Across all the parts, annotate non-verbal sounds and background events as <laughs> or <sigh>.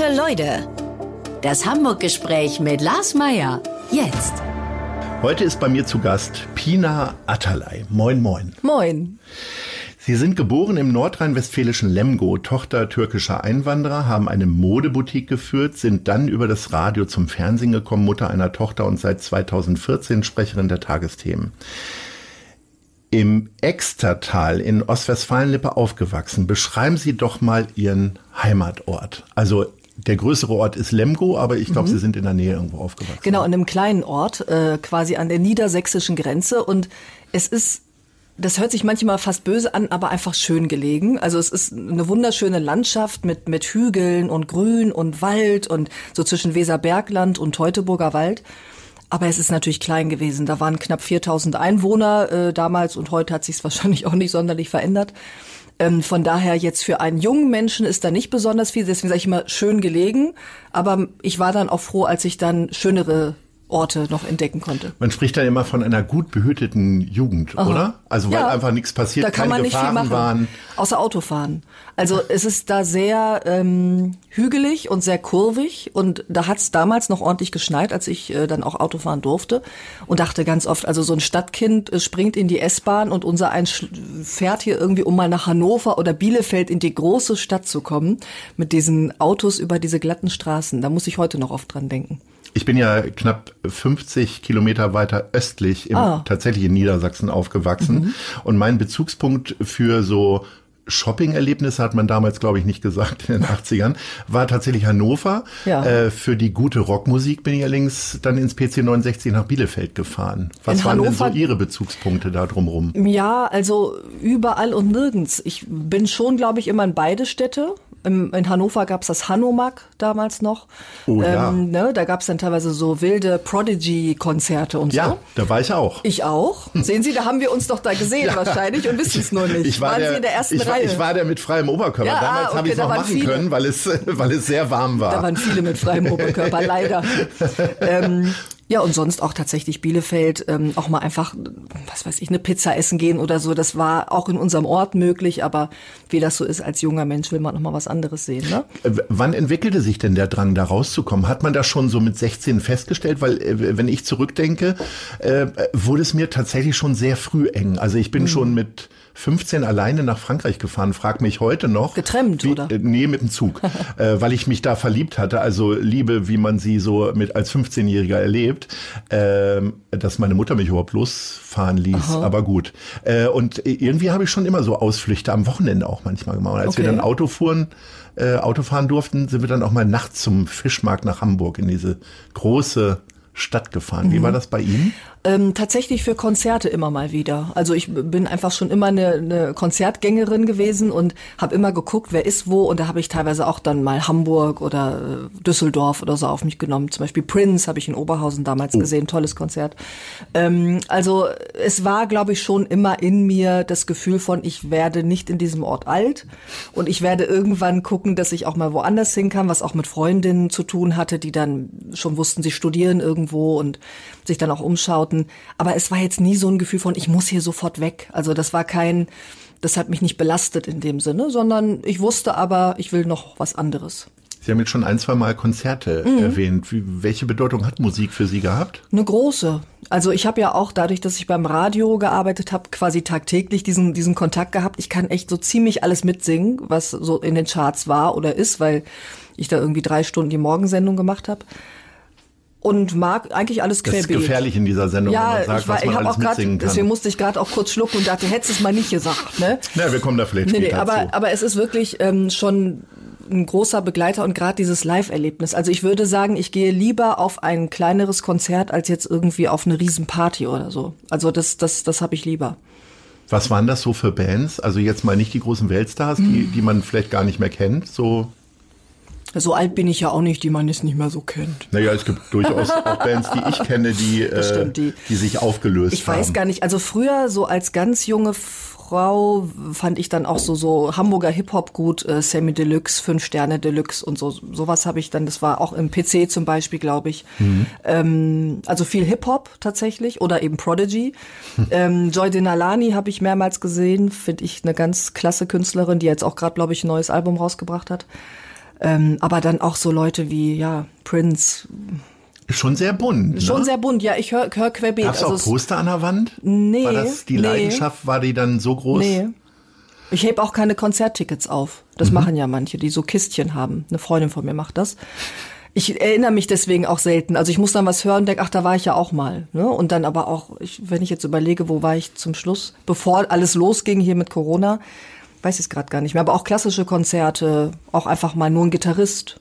Gute Leute. Das Hamburg-Gespräch mit Lars Meier. Jetzt. Heute ist bei mir zu Gast Pina Atalay. Moin, moin. Moin. Sie sind geboren im nordrhein-westfälischen Lemgo, Tochter türkischer Einwanderer, haben eine Modeboutique geführt, sind dann über das Radio zum Fernsehen gekommen, Mutter einer Tochter und seit 2014 Sprecherin der Tagesthemen. Im Extertal in Ostwestfalen-Lippe aufgewachsen. Beschreiben Sie doch mal Ihren Heimatort. Also der größere Ort ist Lemgo, aber ich glaube, mhm. Sie sind in der Nähe irgendwo aufgewachsen. Genau, in einem kleinen Ort, äh, quasi an der niedersächsischen Grenze. Und es ist das hört sich manchmal fast böse an, aber einfach schön gelegen. Also es ist eine wunderschöne Landschaft mit, mit Hügeln und Grün und Wald und so zwischen Weserbergland und Teutoburger Wald. Aber es ist natürlich klein gewesen. Da waren knapp 4000 Einwohner äh, damals und heute hat sich es <laughs> wahrscheinlich auch nicht sonderlich verändert. Ähm, von daher jetzt für einen jungen Menschen ist da nicht besonders viel. Deswegen sage ich immer schön gelegen. Aber ich war dann auch froh, als ich dann schönere Orte noch entdecken konnte. Man spricht dann immer von einer gut behüteten Jugend, Aha. oder? Also weil ja, einfach nichts passiert, da kann keine man nicht Gefahren viel machen, waren. Außer Autofahren. Also es ist da sehr ähm, hügelig und sehr kurvig und da hat es damals noch ordentlich geschneit, als ich äh, dann auch Autofahren durfte und dachte ganz oft, also so ein Stadtkind äh, springt in die S-Bahn und unser eins fährt hier irgendwie, um mal nach Hannover oder Bielefeld in die große Stadt zu kommen, mit diesen Autos über diese glatten Straßen. Da muss ich heute noch oft dran denken. Ich bin ja knapp 50 Kilometer weiter östlich im ah. tatsächlich in Niedersachsen aufgewachsen mhm. und mein Bezugspunkt für so Shopping-Erlebnisse hat man damals, glaube ich, nicht gesagt in den 80ern, war tatsächlich Hannover. Ja. Äh, für die gute Rockmusik bin ich allerdings dann ins PC 69 nach Bielefeld gefahren. Was in waren Hannover, denn so Ihre Bezugspunkte da drumherum? Ja, also überall und nirgends. Ich bin schon, glaube ich, immer in beide Städte in Hannover gab es das Hanomag damals noch. Oh, ja. Ähm, ne, da gab es dann teilweise so wilde Prodigy-Konzerte und ja, so. Ja, da war ich auch. Ich auch. Sehen Sie, da haben wir uns doch da gesehen <laughs> ja. wahrscheinlich und wissen es nur nicht. Ich war Waren der, Sie in der ersten ich Reihe? War, ich war der mit freiem Oberkörper. Ja, damals okay, habe ich es noch machen viele. können, weil es, <laughs> weil es sehr warm war. Da waren viele mit freiem Oberkörper, leider. <laughs> ähm, ja, und sonst auch tatsächlich Bielefeld, ähm, auch mal einfach, was weiß ich, eine Pizza essen gehen oder so. Das war auch in unserem Ort möglich, aber wie das so ist, als junger Mensch will man noch mal was anderes sehen. Ne? Äh, wann entwickelte sich denn der Drang, da rauszukommen? Hat man das schon so mit 16 festgestellt? Weil, äh, wenn ich zurückdenke, äh, wurde es mir tatsächlich schon sehr früh eng. Also ich bin mhm. schon mit 15 alleine nach Frankreich gefahren, frag mich heute noch. Getrennt, wie, oder? Äh, nee, mit dem Zug, <laughs> äh, weil ich mich da verliebt hatte. Also Liebe, wie man sie so mit als 15-Jähriger erlebt, äh, dass meine Mutter mich überhaupt losfahren ließ. Aha. Aber gut. Äh, und irgendwie habe ich schon immer so Ausflüchte am Wochenende auch manchmal gemacht. Und als okay. wir dann Auto fuhren, äh, Auto fahren durften, sind wir dann auch mal nachts zum Fischmarkt nach Hamburg in diese große Stadt gefahren. Wie mhm. war das bei Ihnen? Ähm, tatsächlich für Konzerte immer mal wieder. Also ich bin einfach schon immer eine, eine Konzertgängerin gewesen und habe immer geguckt, wer ist wo. Und da habe ich teilweise auch dann mal Hamburg oder äh, Düsseldorf oder so auf mich genommen. Zum Beispiel Prince habe ich in Oberhausen damals oh. gesehen, tolles Konzert. Ähm, also es war, glaube ich, schon immer in mir das Gefühl von, ich werde nicht in diesem Ort alt und ich werde irgendwann gucken, dass ich auch mal woanders hin kann, was auch mit Freundinnen zu tun hatte, die dann schon wussten, sie studieren irgendwo und sich dann auch umschaut Klamotten. Aber es war jetzt nie so ein Gefühl von, ich muss hier sofort weg. Also das war kein, das hat mich nicht belastet in dem Sinne, sondern ich wusste aber, ich will noch was anderes. Sie haben jetzt schon ein, zwei Mal Konzerte mhm. erwähnt. Wie, welche Bedeutung hat Musik für Sie gehabt? Eine große. Also ich habe ja auch dadurch, dass ich beim Radio gearbeitet habe, quasi tagtäglich diesen, diesen Kontakt gehabt. Ich kann echt so ziemlich alles mitsingen, was so in den Charts war oder ist, weil ich da irgendwie drei Stunden die Morgensendung gemacht habe und mag eigentlich alles querbeet. Das ist gefährlich in dieser Sendung, ja, wenn man sagt, ich war, was man ich alles auch grad, mitsingen kann. Deswegen musste ich gerade auch kurz schlucken und dachte, hättest es mal nicht gesagt. Ne? Ja, wir kommen da vielleicht nee, später nee, aber, zu. aber es ist wirklich ähm, schon ein großer Begleiter und gerade dieses Live-Erlebnis. Also ich würde sagen, ich gehe lieber auf ein kleineres Konzert als jetzt irgendwie auf eine Riesenparty oder so. Also das, das, das habe ich lieber. Was waren das so für Bands? Also jetzt mal nicht die großen Weltstars, die, hm. die man vielleicht gar nicht mehr kennt, so so alt bin ich ja auch nicht, die man jetzt nicht mehr so kennt. Naja, es gibt durchaus <laughs> auch Bands, die ich kenne, die, äh, stimmt, die, die, sich aufgelöst ich haben. Ich weiß gar nicht. Also früher, so als ganz junge Frau, fand ich dann auch so, so Hamburger Hip-Hop gut, äh, Sammy Deluxe, Fünf Sterne Deluxe und so. Sowas habe ich dann, das war auch im PC zum Beispiel, glaube ich. Mhm. Ähm, also viel Hip-Hop tatsächlich oder eben Prodigy. ähm, Joy Denalani habe ich mehrmals gesehen, finde ich eine ganz klasse Künstlerin, die jetzt auch gerade, glaube ich, ein neues Album rausgebracht hat. Ähm, aber dann auch so Leute wie, ja, Prince. Schon sehr bunt. Schon ne? sehr bunt, ja, ich höre hör querbeet. Gab's also auch es- Poster an der Wand? Nee, War das die nee. Leidenschaft, war die dann so groß? Nee. Ich heb auch keine Konzerttickets auf. Das Mhm. machen ja manche, die so Kistchen haben. Eine Freundin von mir macht das. Ich erinnere mich deswegen auch selten. Also ich muss dann was hören und denke, ach, da war ich ja auch mal. Ne? Und dann aber auch, ich, wenn ich jetzt überlege, wo war ich zum Schluss, bevor alles losging hier mit Corona, weiß es gerade gar nicht mehr. Aber auch klassische Konzerte, auch einfach mal nur ein Gitarrist.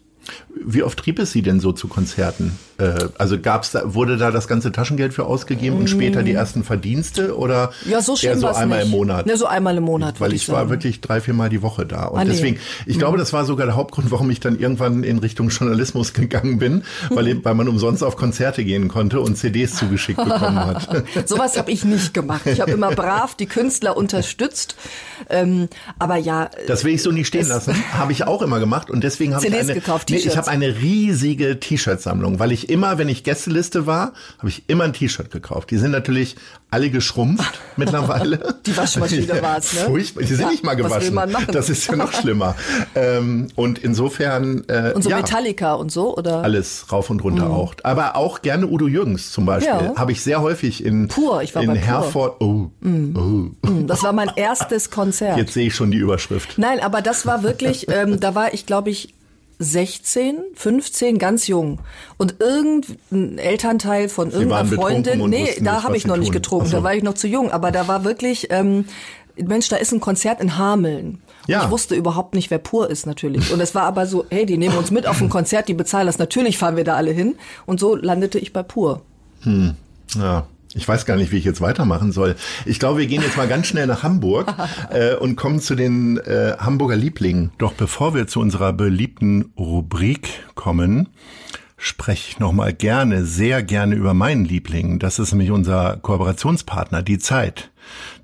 Wie oft trieb es Sie denn so zu Konzerten? Äh, also gab's da, wurde da das ganze Taschengeld für ausgegeben und später die ersten Verdienste oder Mm. Ja, so eher so einmal nicht. im Monat? Ne, so einmal im Monat, Weil ich, ich war sagen. wirklich drei, vier Mal die Woche da. Und Ah, nee. deswegen, ich glaube, das war sogar der Hauptgrund, warum ich dann irgendwann in Richtung Journalismus <laughs> gegangen bin, weil, weil man umsonst auf Konzerte gehen konnte und CDs zugeschickt bekommen hat. <laughs> Sowas habe ich nicht gemacht. Ich habe immer brav die Künstler unterstützt. Ähm, aber ja, Das will ich so nicht stehen lassen. Habe ich auch immer gemacht und deswegen habe ich CDs eine, gekauft, nee, ich T-Shirts. habe eine riesige T-Shirt-Sammlung, weil ich immer, wenn ich Gästeliste war, habe ich immer ein T-Shirt gekauft. Die sind natürlich alle geschrumpft <laughs> mittlerweile. Die Waschmaschine <laughs> war's, ne? Furchtbar. Die sind Ja, nicht mal was will gewaschen. man machen? Das ist ja noch schlimmer. ähm, und insofern äh, und so ja, Metallica und so, oder? alles rauf und runter auch. Aber auch gerne Udo Jürgens zum Beispiel. Ja. Habe ich sehr häufig in, Pur, ich war in. Herford. Oh, oh. Das war mein erstes Konzert. Jetzt sehe ich schon die Überschrift. Nein, aber das war wirklich, ähm, da war ich, glaube ich, 16, 15, ganz jung. Und irgendein Elternteil von irgendeiner Freundin, und nee, da habe was ich noch nicht getrunken, so. da war ich noch zu jung. Aber da war wirklich, ähm, Mensch, da ist ein Konzert in Hameln. Und Ja. Ich wusste überhaupt nicht, wer pur ist natürlich. Und es war aber so, hey, die nehmen uns mit auf ein Konzert, die bezahlen das. Natürlich fahren wir da alle hin. Und so landete ich bei pur. Ja. Ich weiß gar nicht, wie ich jetzt weitermachen soll. Ich glaube, wir gehen jetzt mal ganz schnell nach Hamburg <laughs> äh, und kommen zu den äh, Hamburger Lieblingen. Doch bevor wir zu unserer beliebten Rubrik kommen, spreche ich noch mal gerne, sehr gerne über meinen Liebling. Das ist nämlich unser Kooperationspartner, die Zeit.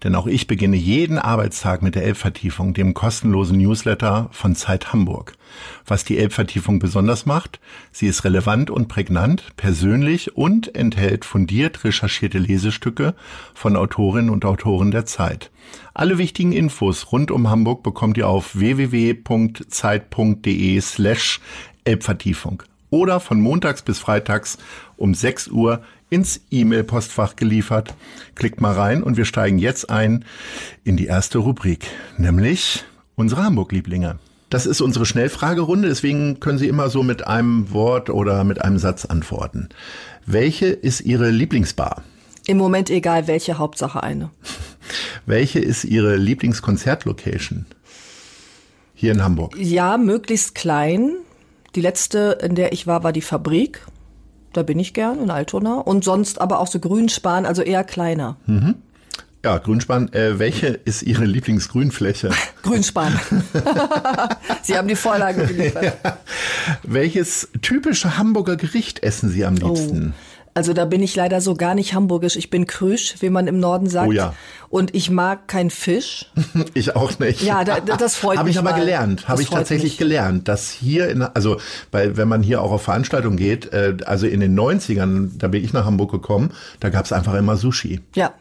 Denn auch ich beginne jeden Arbeitstag mit der Elbvertiefung, dem kostenlosen Newsletter von Zeit Hamburg. Was die Elbvertiefung besonders macht, sie ist relevant und prägnant, persönlich und enthält fundiert recherchierte Lesestücke von Autorinnen und Autoren der Zeit. Alle wichtigen Infos rund um Hamburg bekommt ihr auf www.zeit.de slash Elbvertiefung oder von montags bis freitags um 6 Uhr ins E-Mail-Postfach geliefert. Klickt mal rein und wir steigen jetzt ein in die erste Rubrik, nämlich unsere Hamburg-Lieblinge. Das ist unsere Schnellfragerunde, deswegen können Sie immer so mit einem Wort oder mit einem Satz antworten. Welche ist Ihre Lieblingsbar? Im Moment egal welche, Hauptsache eine. <laughs> Welche ist Ihre Lieblingskonzertlocation? Hier in Hamburg. Ja, möglichst klein. Die letzte, in der ich war, war die Fabrik. Da bin ich gern in Altona. Und sonst aber auch so Grünspan, also eher kleiner. Ja, Grünspan, äh, welche ist Ihre Lieblingsgrünfläche? <laughs> Grünspan. <laughs> Sie haben die Vorlage geliefert. Welches typische Hamburger Gericht essen Sie am liebsten? Also da bin ich leider so gar nicht hamburgisch. Ich bin Krüsch, wie man im Norden sagt. Oh ja. Und ich mag kein Fisch. <laughs> Ich auch nicht. Ja, da- da- das freut Habe ich mich aber mal. gelernt. Habe ich tatsächlich mich. gelernt, dass hier in, also, weil wenn man hier auch auf Veranstaltungen geht, äh, also in den 90ern, da bin ich nach Hamburg gekommen, da gab es einfach immer Sushi. Ja.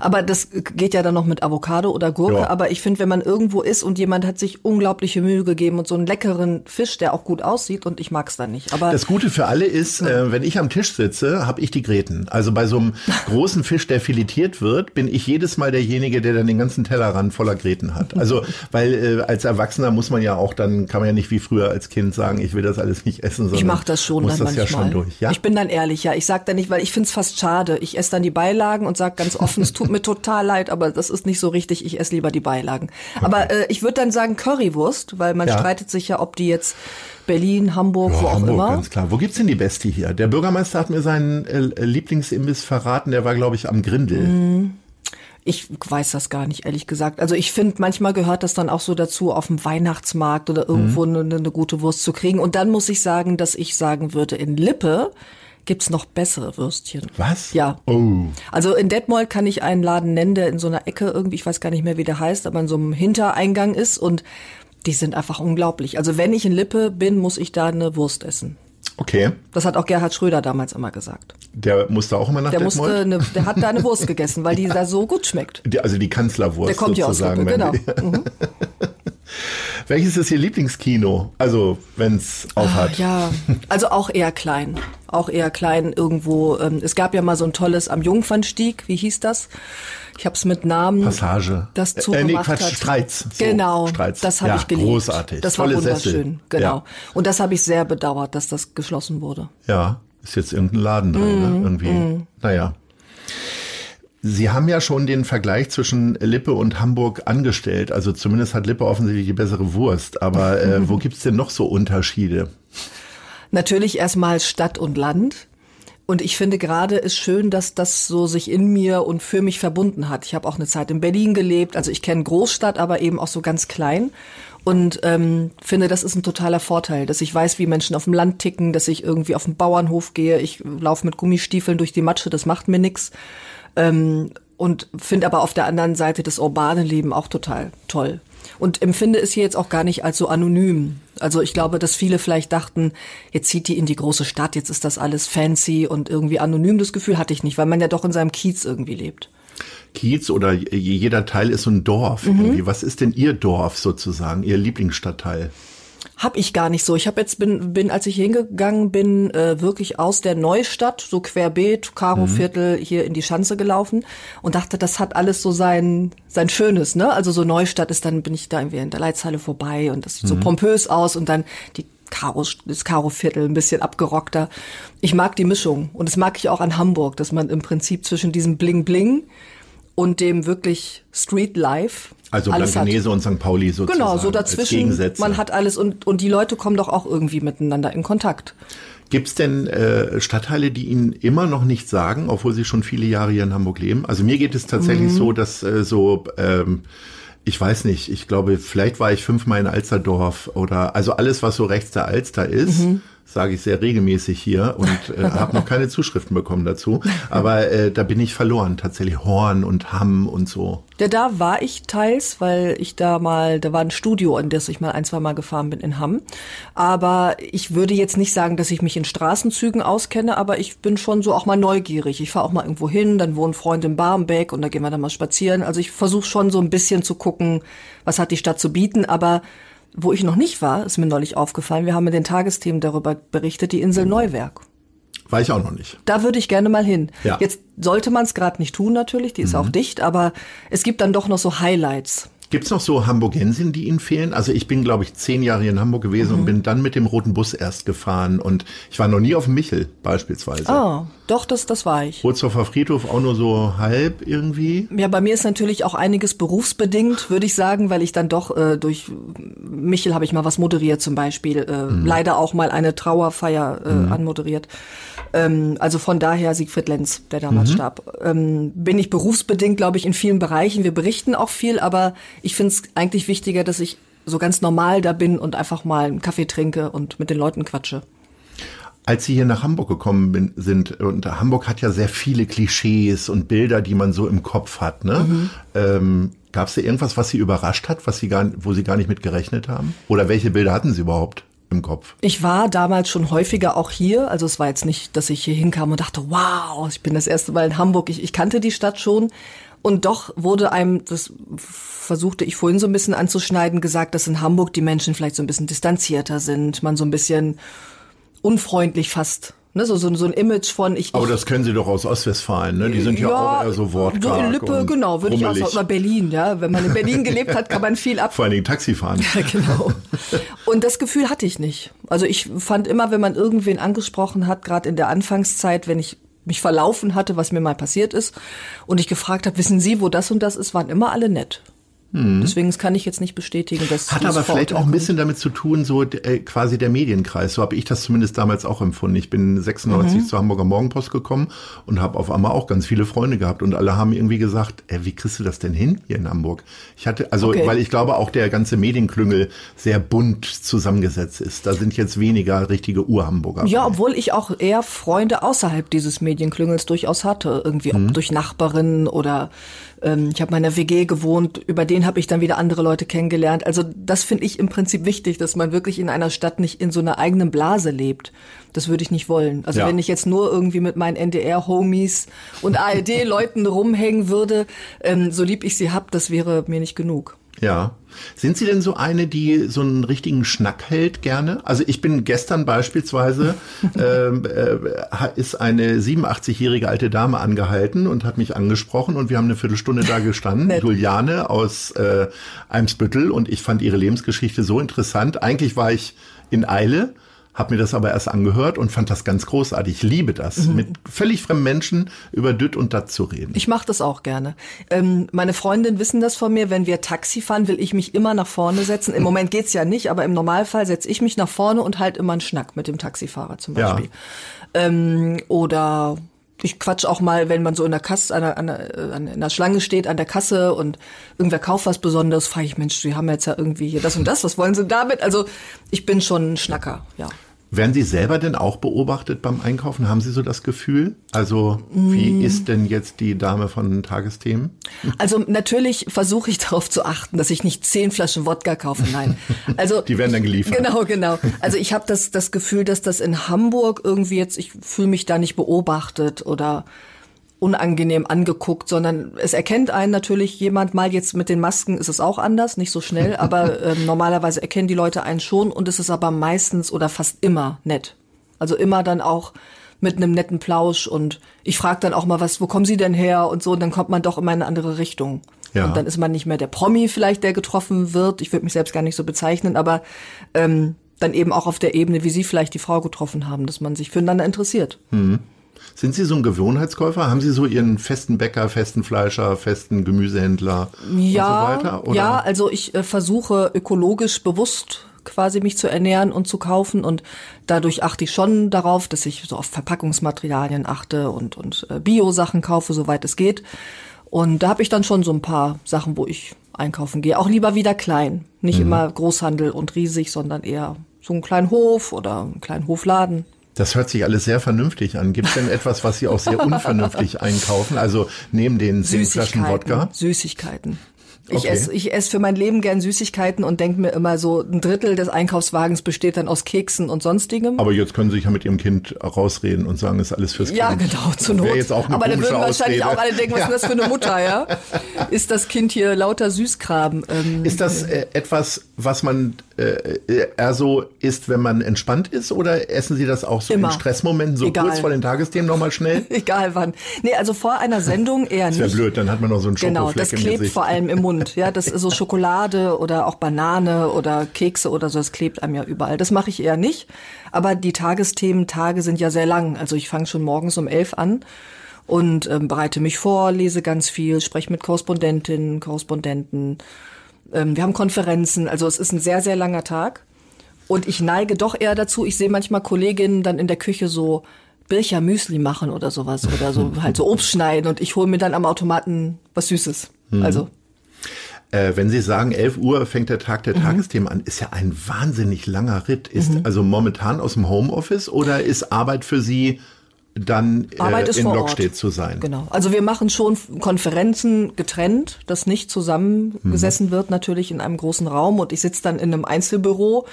Aber das geht ja dann noch mit Avocado oder Gurke. Ja. Aber ich finde, wenn man irgendwo ist und jemand hat sich unglaubliche Mühe gegeben und so einen leckeren Fisch, der auch gut aussieht und ich mag's dann nicht. Aber Das Gute für alle ist, äh, wenn ich am Tisch sitze, habe ich die Gräten. Also bei so einem <laughs> großen Fisch, der filetiert wird, bin ich jedes Mal derjenige, der dann den ganzen Tellerrand voller Gräten hat. Also weil äh, als Erwachsener muss man ja auch dann, kann man ja nicht wie früher als Kind sagen, ich will das alles nicht essen, sondern ich mache das schon muss dann das manchmal. ja schon durch. Ja? Ich bin dann ehrlich, ja. Ich sag dann nicht, weil ich find's fast schade. Ich esse dann die Beilagen und sag ganz offen, <laughs> tut mir total leid, aber das ist nicht so richtig. Ich esse lieber die Beilagen. Aber äh, ich würde dann sagen Currywurst, weil man Ja. streitet sich ja, ob die jetzt Berlin, Hamburg, wo Ja, auch Hamburg, immer. ganz klar. Wo gibt's denn die Beste hier? Der Bürgermeister hat mir seinen äh, Lieblingsimbiss verraten, der war, glaube ich, am Grindel. Mhm. Ich weiß das gar nicht, ehrlich gesagt. Also ich finde, manchmal gehört das dann auch so dazu, auf dem Weihnachtsmarkt oder irgendwo Mhm. eine, eine gute Wurst zu kriegen. Und dann muss ich sagen, dass ich sagen würde, in Lippe gibt's noch bessere Würstchen. Was? Ja. Oh. Also in Detmold kann ich einen Laden nennen, der in so einer Ecke irgendwie, ich weiß gar nicht mehr, wie der heißt, aber in so einem Hintereingang ist und die sind einfach unglaublich. Also wenn ich in Lippe bin, muss ich da eine Wurst essen. Okay. Das hat auch Gerhard Schröder damals immer gesagt. Der musste auch immer nach Der Detmold? musste, eine, der hat da eine Wurst gegessen, weil die <laughs> da so gut schmeckt. Die, also die Kanzlerwurst Der kommt ja aus. Lippe, genau. <laughs> Mhm. Welches ist Ihr Lieblingskino? Also, wenn's aufhat. Ah, ja, also auch eher klein. Auch eher klein irgendwo. Ähm, es gab ja mal so ein tolles am Jungfernstieg, wie hieß das? Ich habe es mit Namen. Passage. Das äh, zugemacht nee, Quatsch, hat. Streits. So, genau, Streits. das habe ja, ich geliebt. Großartig. Das Tolle war wunderschön, Sessel. genau. Ja. Und das habe ich sehr bedauert, dass das geschlossen wurde. ja, ist jetzt irgendein Laden drin, Mhm, ne? Irgendwie. Naja. Sie haben ja schon den Vergleich zwischen Lippe und Hamburg angestellt. Also zumindest hat Lippe offensichtlich die bessere Wurst. Aber äh, wo <laughs> gibt's denn noch so Unterschiede? Natürlich erstmal Stadt und Land. Und ich finde gerade ist schön, dass das so sich in mir und für mich verbunden hat. Ich habe auch eine Zeit in Berlin gelebt. Also ich kenne Großstadt, aber eben auch so ganz klein. Und ähm, finde, das ist ein totaler Vorteil, dass ich weiß, wie Menschen auf dem Land ticken, dass ich irgendwie auf den Bauernhof gehe. Ich laufe mit Gummistiefeln durch die Matsche, das macht mir nix. Ähm, und finde aber auf der anderen Seite das urbane Leben auch total toll. Und empfinde es hier jetzt auch gar nicht als so anonym. Also ich glaube, dass viele vielleicht dachten, jetzt zieht die in die große Stadt, jetzt ist das alles fancy und irgendwie anonym. Das Gefühl hatte ich nicht, weil man ja doch in seinem Kiez irgendwie lebt. Kiez oder jeder Teil ist so ein Dorf Mhm. irgendwie. Was ist denn Ihr Dorf sozusagen, Ihr Lieblingsstadtteil? Hab ich gar nicht so. Ich habe jetzt bin bin als ich hingegangen bin äh, wirklich aus der Neustadt so querbeet Karo-Viertel hier in die Schanze gelaufen und dachte, das hat alles so sein sein Schönes, ne? Also so Neustadt ist dann bin ich da irgendwie in der Leitzeile vorbei und das sieht so pompös aus und dann die Karo, das Karo-Viertel ein bisschen abgerockter. Ich mag die Mischung und das mag ich auch an Hamburg, dass man im Prinzip zwischen diesem Bling Bling und dem wirklich Street Life Also. Blankenese und St. Pauli sozusagen. Genau, so dazwischen. Man hat alles und, und die Leute kommen doch auch irgendwie miteinander in Kontakt. Gibt's denn äh, Stadtteile, die Ihnen immer noch nicht sagen, obwohl Sie schon viele Jahre hier in Hamburg leben? Also mir geht es tatsächlich Mhm. so, dass äh, so, ähm, ich weiß nicht, ich glaube, vielleicht war ich fünfmal in Alsterdorf oder also alles, was so rechts der Alster ist. Mhm. Sage ich sehr regelmäßig hier und <laughs> äh, habe noch keine Zuschriften bekommen dazu. Aber äh, da bin ich verloren, tatsächlich Horn und Hamm und so. Ja, da war ich teils, weil ich da mal, da war ein Studio, in das ich mal ein, zwei Mal gefahren bin in Hamm. Aber ich würde jetzt nicht sagen, dass ich mich in Straßenzügen auskenne, aber ich bin schon so auch mal neugierig. Ich fahre auch mal irgendwo hin, dann wohnen Freunde in Barmbek und da gehen wir dann mal spazieren. Also ich versuche schon so ein bisschen zu gucken, was hat die Stadt zu bieten, aber wo ich noch nicht war, ist mir neulich aufgefallen, wir haben in den Tagesthemen darüber berichtet, die Insel Neuwerk. War ich auch noch nicht. Da würde ich gerne mal hin. Ja. Mhm. Jetzt sollte man es gerade nicht tun natürlich, die ist auch dicht, aber es gibt dann doch noch so Highlights. Gibt's noch so Hamburgensinnen, die Ihnen fehlen? Also ich bin, glaube ich, zehn Jahre hier in Hamburg gewesen Mhm. und bin dann mit dem roten Bus erst gefahren. Und ich war noch nie auf dem Michel beispielsweise. Ah, doch, das, das war ich. Rotsdorfer Friedhof auch nur so halb irgendwie. Ja, bei mir ist natürlich auch einiges berufsbedingt, würde ich sagen, weil ich dann doch äh, durch Michel habe ich mal was moderiert zum Beispiel, äh, leider auch mal eine Trauerfeier äh, anmoderiert. Ähm, also von daher Siegfried Lenz, der damals starb, ähm, bin ich berufsbedingt, glaube ich, in vielen Bereichen. Wir berichten auch viel, aber ich finde es eigentlich wichtiger, dass ich so ganz normal da bin und einfach mal einen Kaffee trinke und mit den Leuten quatsche. Als Sie hier nach Hamburg gekommen bin, sind, und Hamburg hat ja sehr viele Klischees und Bilder, die man so im Kopf hat. Ne? Mhm. Ähm, Gab es da irgendwas, was Sie überrascht hat, was Sie gar, wo Sie gar nicht mit gerechnet haben? Oder welche Bilder hatten Sie überhaupt im Kopf? Ich war damals schon häufiger auch hier. Also es war jetzt nicht, dass ich hier hinkam und dachte, wow, ich bin das erste Mal in Hamburg. Ich, ich kannte die Stadt schon. Und doch wurde einem, das versuchte ich vorhin so ein bisschen anzuschneiden, gesagt, dass in Hamburg die Menschen vielleicht so ein bisschen distanzierter sind, man so ein bisschen unfreundlich fast. Ne, so, so, so ein Image von ich. Aber das kennen Sie doch aus Ostwestfalen, ne? Die sind ja, auch eher so wortkarg So in Lippe, und genau, würde ich auch rummelig. sagen. Oder Berlin, ja. Wenn man in Berlin gelebt hat, kann man viel ab <laughs> Vor allen Dingen Taxi fahren. ja, genau. Und das Gefühl hatte ich nicht. Also ich fand immer, wenn man irgendwen angesprochen hat, gerade in der Anfangszeit, wenn ich mich verlaufen hatte, was mir mal passiert ist, und ich gefragt habe, wissen Sie, wo das und das ist, waren immer alle nett. Deswegen das kann ich jetzt nicht bestätigen, dass Mhm. Hat aber vielleicht auch ein bisschen damit zu tun, so äh, quasi der Medienkreis. So habe ich das zumindest damals auch empfunden. Ich bin 96 Mhm. zur Hamburger Morgenpost gekommen und habe auf einmal auch ganz viele Freunde gehabt und alle haben irgendwie gesagt, äh, wie kriegst du das denn hin hier in Hamburg? Ich hatte, also Okay. weil ich glaube auch der ganze Medienklüngel sehr bunt zusammengesetzt ist. Da sind jetzt weniger richtige Ur-Hamburger. Ja, obwohl ich auch eher Freunde außerhalb dieses Medienklüngels durchaus hatte. Irgendwie Mhm. ob durch Nachbarinnen oder ähm, ich habe mal in einer WG gewohnt, über den habe ich dann wieder andere Leute kennengelernt. Also das finde ich im Prinzip wichtig, dass man wirklich in einer Stadt nicht in so einer eigenen Blase lebt. Das würde ich nicht wollen. Also Ja. wenn ich jetzt nur irgendwie mit meinen NDR-Homies und ARD-Leuten rumhängen würde, ähm, so lieb ich sie hab, das wäre mir nicht genug. Ja. Sind Sie denn so eine, die so einen richtigen Schnack hält gerne? Also ich bin gestern beispielsweise, <laughs> ähm, äh, ist eine 87-jährige alte Dame angehalten und hat mich angesprochen und wir haben eine Viertelstunde da gestanden. <laughs> Juliane aus äh, Eimsbüttel und ich fand ihre Lebensgeschichte so interessant. Eigentlich war ich in Eile habe mir das aber erst angehört und fand das ganz großartig. Ich liebe das, mhm. mit völlig fremden Menschen über Düt und Dat zu reden. Ich mache das auch gerne. Ähm, meine Freundinnen wissen das von mir. Wenn wir Taxi fahren, will ich mich immer nach vorne setzen. Im Moment geht's ja nicht, aber im Normalfall setze ich mich nach vorne und halt immer einen Schnack mit dem Taxifahrer zum Beispiel. Ja. Ähm, oder ich quatsch auch mal, wenn man so in der Kasse, an der, an der, an der Schlange steht, an der Kasse und irgendwer kauft was Besonderes, frage ich, Mensch, Sie haben jetzt ja irgendwie hier das und das, was wollen Sie damit? Also ich bin schon ein Schnacker, ja. Werden Sie selber denn auch beobachtet beim Einkaufen? Haben Sie so das Gefühl? Also wie mm. ist denn jetzt die Dame von Tagesthemen? <laughs> Also natürlich versuche ich darauf zu achten, dass ich nicht zehn Flaschen Wodka kaufe. Nein. Also <laughs> die werden dann geliefert. Genau, genau. Also ich habe das das Gefühl, dass das in Hamburg irgendwie jetzt, ich fühle mich da nicht beobachtet oder unangenehm angeguckt, sondern es erkennt einen natürlich jemand mal jetzt mit den Masken ist es auch anders, nicht so schnell, <laughs> aber äh, normalerweise erkennen die Leute einen schon und es ist aber meistens oder fast immer nett. Also immer dann auch mit einem netten Plausch und ich frage dann auch mal was, wo kommen Sie denn her und so und dann kommt man doch immer in eine andere Richtung. Ja. Und dann ist man nicht mehr der Promi vielleicht, der getroffen wird. Ich würde mich selbst gar nicht so bezeichnen, aber ähm, dann eben auch auf der Ebene, wie Sie vielleicht die Frau getroffen haben, dass man sich füreinander interessiert. Mhm. Sind Sie so ein Gewohnheitskäufer? Haben Sie so Ihren festen Bäcker, festen Fleischer, festen Gemüsehändler ja, und so weiter? Oder? Ja, also ich äh, versuche ökologisch bewusst quasi mich zu ernähren und zu kaufen und dadurch achte ich schon darauf, dass ich so auf Verpackungsmaterialien achte und, und äh, Bio-Sachen kaufe, soweit es geht. Und da habe ich dann schon so ein paar Sachen, wo ich einkaufen gehe. Auch lieber wieder klein. Nicht mhm. immer Großhandel und riesig, sondern eher so einen kleinen Hof oder einen kleinen Hofladen. Das hört sich alles sehr vernünftig an. Gibt es denn etwas, was Sie auch sehr unvernünftig einkaufen? Also neben den zehn Flaschen Wodka? Süßigkeiten. Ich okay. esse ich esse für mein Leben gern Süßigkeiten und denke mir immer so, ein Drittel des Einkaufswagens besteht dann aus Keksen und sonstigem. Aber jetzt können Sie sich ja mit Ihrem Kind rausreden und sagen, ist alles fürs Kind. Ja, genau, zur Not. Jetzt auch eine Aber dann würden wahrscheinlich auch alle denken, was ja. ist das für eine Mutter, ja? <laughs> Ist das Kind hier lauter Süßgraben? Ähm, ist das äh, etwas, was man äh, eher so isst, wenn man entspannt ist? Oder essen Sie das auch so Immer. in Stressmomenten, so Egal. kurz vor den Tagesthemen nochmal schnell? <laughs> Egal wann. Nee, also vor einer Sendung eher nicht. Das wäre blöd, dann hat man noch so einen Schokofleck Genau, das klebt vor allem im Mund. Ja, das ist so Schokolade oder auch Banane oder Kekse oder so, das klebt einem ja überall. Das mache ich eher nicht. Aber die Tagesthemen-Tage sind ja sehr lang. Also ich fange schon morgens um elf an und ähm, bereite mich vor, lese ganz viel, spreche mit Korrespondentinnen, Korrespondenten, ähm, wir haben Konferenzen, also es ist ein sehr, sehr langer Tag. Und ich neige doch eher dazu, ich sehe manchmal Kolleginnen dann in der Küche so Bircher Müsli machen oder sowas oder so <laughs> halt so Obst schneiden und ich hole mir dann am Automaten was Süßes. Mhm. Also äh, wenn Sie sagen, 11 Uhr fängt der Tag der mhm. Tagesthemen an, ist ja ein wahnsinnig langer Ritt. Ist mhm. also momentan aus dem Homeoffice oder ist Arbeit für Sie dann äh, in Lockstedt zu sein. Genau. Also wir machen schon Konferenzen getrennt, dass nicht zusammengesessen mhm. wird, natürlich in einem großen Raum. Und ich sitze dann in einem Einzelbüro,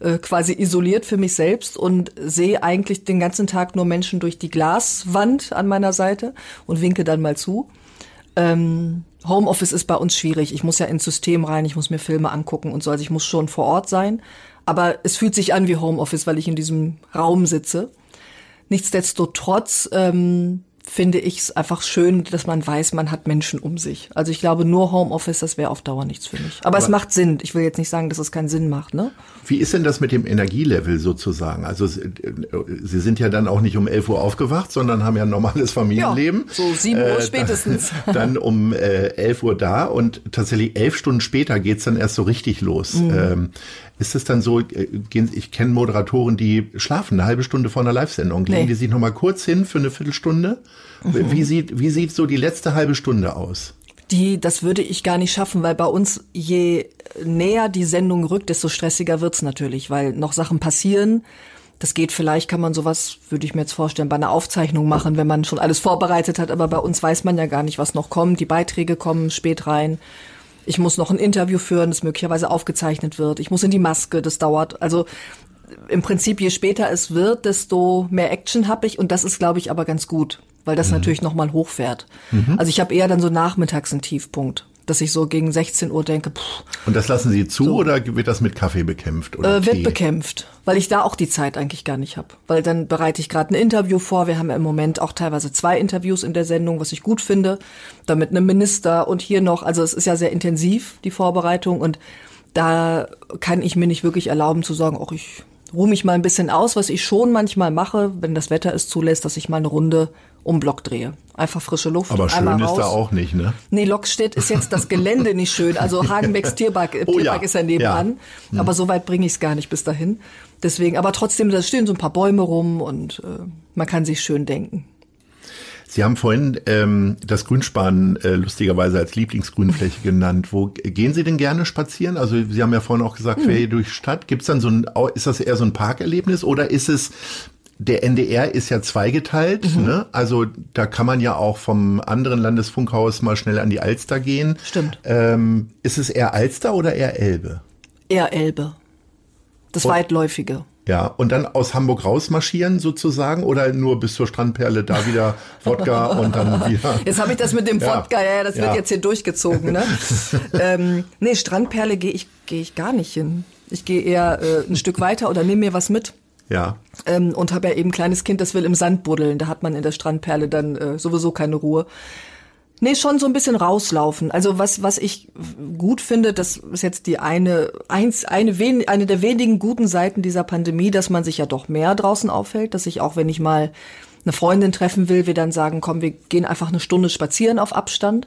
äh, quasi isoliert für mich selbst und sehe eigentlich den ganzen Tag nur Menschen durch die Glaswand an meiner Seite und winke dann mal zu. Ähm, Homeoffice ist bei uns schwierig. Ich muss ja ins System rein, ich muss mir Filme angucken und so. Also ich muss schon vor Ort sein. Aber es fühlt sich an wie Homeoffice, weil ich in diesem Raum sitze. Nichtsdestotrotz ähm, finde ich es einfach schön, dass man weiß, man hat Menschen um sich. Also ich glaube, nur Homeoffice, das wäre auf Dauer nichts für mich. Aber, Aber, es macht Sinn. Ich will jetzt nicht sagen, dass es keinen Sinn macht. Ne? Wie ist denn das mit dem Energielevel sozusagen? Also Sie sind ja dann auch nicht um 11 Uhr aufgewacht, sondern haben ja ein normales Familienleben. Ja, so 7 Uhr äh, spätestens. Dann, <laughs> dann um äh, 11 Uhr da und tatsächlich elf Stunden später geht's dann erst so richtig los. Mhm. Ähm, ist es dann so, äh, ich kenne Moderatoren, die schlafen eine halbe Stunde vor einer Live-Sendung, legen nee. die sich nochmal kurz hin für eine Viertelstunde. Mhm. Wie, sieht, wie sieht so die letzte halbe Stunde aus? Die, das würde ich gar nicht schaffen, weil bei uns je näher die Sendung rückt, desto stressiger wird's natürlich, weil noch Sachen passieren. Das geht vielleicht, kann man sowas, würde ich mir jetzt vorstellen, bei einer Aufzeichnung machen, wenn man schon alles vorbereitet hat. Aber bei uns weiß man ja gar nicht, was noch kommt. Die Beiträge kommen spät rein. Ich muss noch ein Interview führen, das möglicherweise aufgezeichnet wird. Ich muss in die Maske, das dauert. Also im Prinzip, je später es wird, desto mehr Action habe ich. Und das ist, glaube ich, aber ganz gut, weil das mhm. natürlich nochmal hochfährt. Mhm. Also ich habe eher dann so nachmittags einen Tiefpunkt. dass ich so gegen 16 Uhr denke, pff, Und das lassen Sie zu oder wird das mit Kaffee bekämpft? Oder äh, wird Tee? bekämpft, weil ich da auch die Zeit eigentlich gar nicht habe. Weil dann bereite ich gerade ein Interview vor. Wir haben ja im Moment auch teilweise zwei Interviews in der Sendung, was ich gut finde. Da mit einem Minister und hier noch. Also es ist ja sehr intensiv, die Vorbereitung. Und da kann ich mir nicht wirklich erlauben zu sagen, ach, ich ruhe mich mal ein bisschen aus, was ich schon manchmal mache, wenn das Wetter es zulässt, dass ich mal eine Runde um Block drehe. Einfach frische Luft. Aber schön ist raus. da auch nicht, ne? Nee, Lockstedt ist jetzt das Gelände <laughs> nicht schön. Also Hagenbecks Tierpark, äh, Oh ja, Tierpark ist ja nebenan. ja. Aber so weit bringe ich es gar nicht bis dahin. Deswegen, aber trotzdem, da stehen so ein paar Bäume rum und äh, man kann sich schön denken. Sie haben vorhin ähm, das Grünspan äh, lustigerweise als Lieblingsgrünfläche genannt. Wo gehen Sie denn gerne spazieren? Also Sie haben ja vorhin auch gesagt, Ferien durch Stadt. Gibt's dann so ein, ist das eher so ein Parkerlebnis oder ist es der NDR ist ja zweigeteilt, ne? Also da kann man ja auch vom anderen Landesfunkhaus mal schnell an die Alster gehen. Stimmt. Ähm, ist es eher Alster oder eher Elbe? Eher Elbe. Das Weitläufige. Ja, und dann aus Hamburg rausmarschieren sozusagen oder nur bis zur Strandperle da wieder <laughs> Wodka und dann wieder. Jetzt habe ich das mit dem Ja. Wodka, ja, ja das Ja. wird jetzt hier durchgezogen. Ne? <laughs> ähm, nee, Strandperle gehe ich, geh ich gar nicht hin. Ich gehe eher äh, ein Stück weiter oder nehme mir was mit. Ja, ähm, und habe ja eben ein kleines Kind, das will im Sand buddeln. Da hat man in der Strandperle dann äh, sowieso keine Ruhe. Nee, schon so ein bisschen rauslaufen. Also was, was ich gut finde, das ist jetzt die eine, eins, eine, wen, eine der wenigen guten Seiten dieser Pandemie, dass man sich ja doch mehr draußen aufhält, dass ich auch, wenn ich mal eine Freundin treffen will, wir dann sagen, komm, wir gehen einfach eine Stunde spazieren auf Abstand.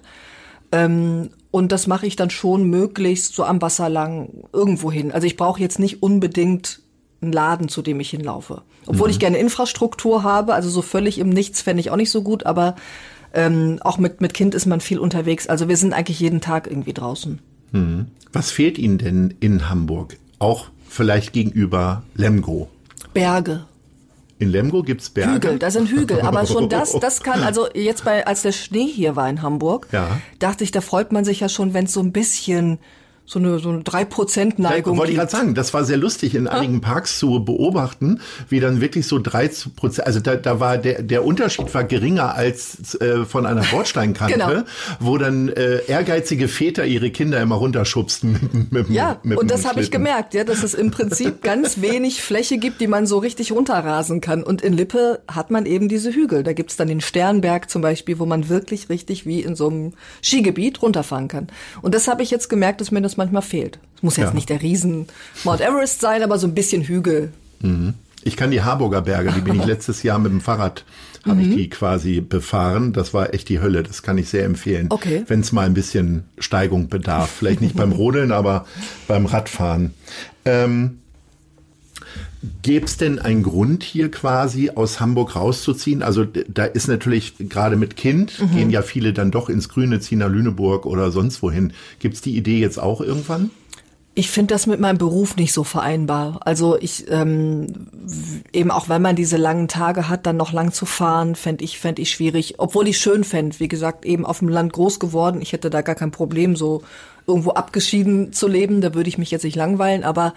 Ähm, und das mache ich dann schon möglichst so am Wasser lang irgendwo hin. Also ich brauche jetzt nicht unbedingt einen Laden, zu dem ich hinlaufe. Obwohl ich gerne Infrastruktur habe, also so völlig im Nichts fände ich auch nicht so gut, aber ähm, auch mit, mit Kind ist man viel unterwegs. Also wir sind eigentlich jeden Tag irgendwie draußen. Was fehlt Ihnen denn in Hamburg? Auch vielleicht gegenüber Lemgo. Berge. In Lemgo gibt's Berge. Hügel, da sind Hügel, aber schon das, <laughs> das kann, also jetzt bei, als der Schnee hier war in Hamburg, Ja. dachte ich, da freut man sich ja schon, wenn es so ein bisschen so eine, so eine 3% Neigung Wollte ich gerade sagen, das war sehr lustig in einigen Parks zu beobachten, wie dann wirklich so drei Prozent, also da, da war der, der Unterschied war geringer als äh, von einer <laughs> Bordsteinkante, Genau. wo dann äh, ehrgeizige Väter ihre Kinder immer runterschubsten <laughs> mit, mit, Ja, mit und das habe ich gemerkt, ja, dass es im Prinzip ganz wenig Fläche gibt, die man so richtig runterrasen kann. Und in Lippe hat man eben diese Hügel. Da gibt's dann den Sternberg zum Beispiel, wo man wirklich richtig wie in so einem Skigebiet runterfahren kann. Und das habe ich jetzt gemerkt, dass mir das manchmal fehlt. Es muss jetzt Ja. nicht der Riesen Mount Everest sein, aber so ein bisschen Hügel. Ich kann die Harburger Berge, die bin ich <laughs> letztes Jahr mit dem Fahrrad, habe Mhm. ich die quasi befahren. Das war echt die Hölle. Das kann ich sehr empfehlen. Okay. Wenn es mal ein bisschen Steigung bedarf. Vielleicht nicht beim <laughs> Rodeln, aber beim Radfahren. Ähm, Gäbe es denn einen Grund hier quasi aus Hamburg rauszuziehen? Also da ist natürlich gerade mit Kind Mhm. gehen ja viele dann doch ins Grüne, ziehen nach Lüneburg oder sonst wohin. Gibt es die Idee jetzt auch irgendwann? Ich finde das mit meinem Beruf nicht so vereinbar. Also ich ähm, eben auch wenn man diese langen Tage hat, dann noch lang zu fahren, fände ich fänd ich schwierig. Obwohl ich schön fänd, wie gesagt, eben auf dem Land groß geworden. Ich hätte da gar kein Problem, so irgendwo abgeschieden zu leben. Da würde ich mich jetzt nicht langweilen. Aber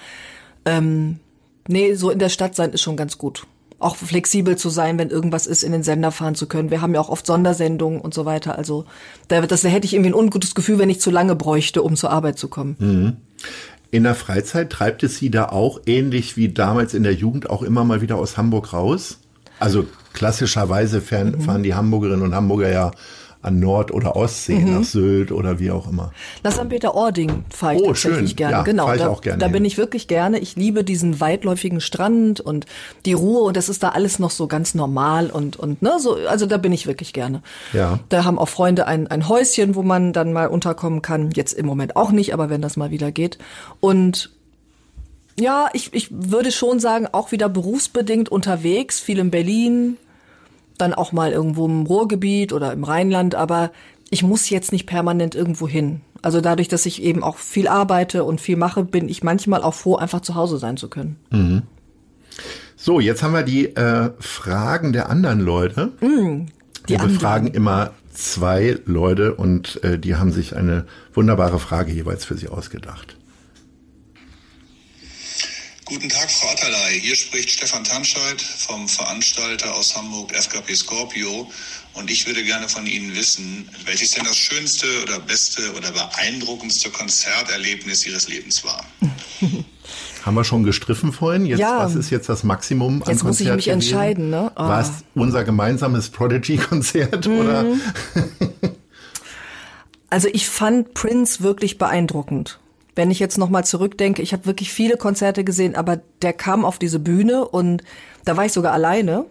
ähm, nee, so in der Stadt sein ist schon ganz gut. Auch flexibel zu sein, wenn irgendwas ist, in den Sender fahren zu können. Wir haben ja auch oft Sondersendungen und so weiter. Also da, das, da hätte ich irgendwie ein ungutes Gefühl, wenn ich zu lange bräuchte, um zur Arbeit zu kommen. In der Freizeit treibt es Sie da auch ähnlich wie damals in der Jugend auch immer mal wieder aus Hamburg raus? Also klassischerweise fern, Mhm. fahren die Hamburgerinnen und Hamburger ja an Nord- oder Ostsee, Mhm. nach Sylt oder wie auch immer. Nach St. Peter-Ording fahre ich Oh, tatsächlich schön. gerne. Ja, genau, ich da, auch gerne da bin ich wirklich gerne. Ich liebe diesen weitläufigen Strand und die Ruhe und das ist da alles noch so ganz normal und und ne so. Also da bin ich wirklich gerne. Ja. Da haben auch Freunde ein ein Häuschen, wo man dann mal unterkommen kann. Jetzt im Moment auch nicht, aber wenn das mal wieder geht und ja, ich, ich würde schon sagen, auch wieder berufsbedingt unterwegs, viel in Berlin, dann auch mal irgendwo im Ruhrgebiet oder im Rheinland, aber ich muss jetzt nicht permanent irgendwo hin. Also dadurch, dass ich eben auch viel arbeite und viel mache, bin ich manchmal auch froh, einfach zu Hause sein zu können. So, jetzt haben wir die äh, Fragen der anderen Leute. die wir befragen immer zwei Leute und äh, die haben sich eine wunderbare Frage jeweils für Sie ausgedacht. Guten Tag, Frau Atterlei. Hier spricht Stefan Tanscheid vom Veranstalter aus Hamburg FKP Scorpio. Und ich würde gerne von Ihnen wissen, welches denn das schönste oder beste oder beeindruckendste Konzerterlebnis Ihres Lebens war. <laughs> Haben wir schon gestriffen vorhin? Jetzt, Ja. Was ist jetzt das Maximum an Jetzt muss ich Konzert mich gewesen? entscheiden, ne? Ah. War es unser gemeinsames Prodigy-Konzert Mhm. oder? <laughs> <laughs> Also ich fand Prince wirklich beeindruckend. Wenn ich jetzt nochmal zurückdenke, ich habe wirklich viele Konzerte gesehen, aber der kam auf diese Bühne und da war ich sogar alleine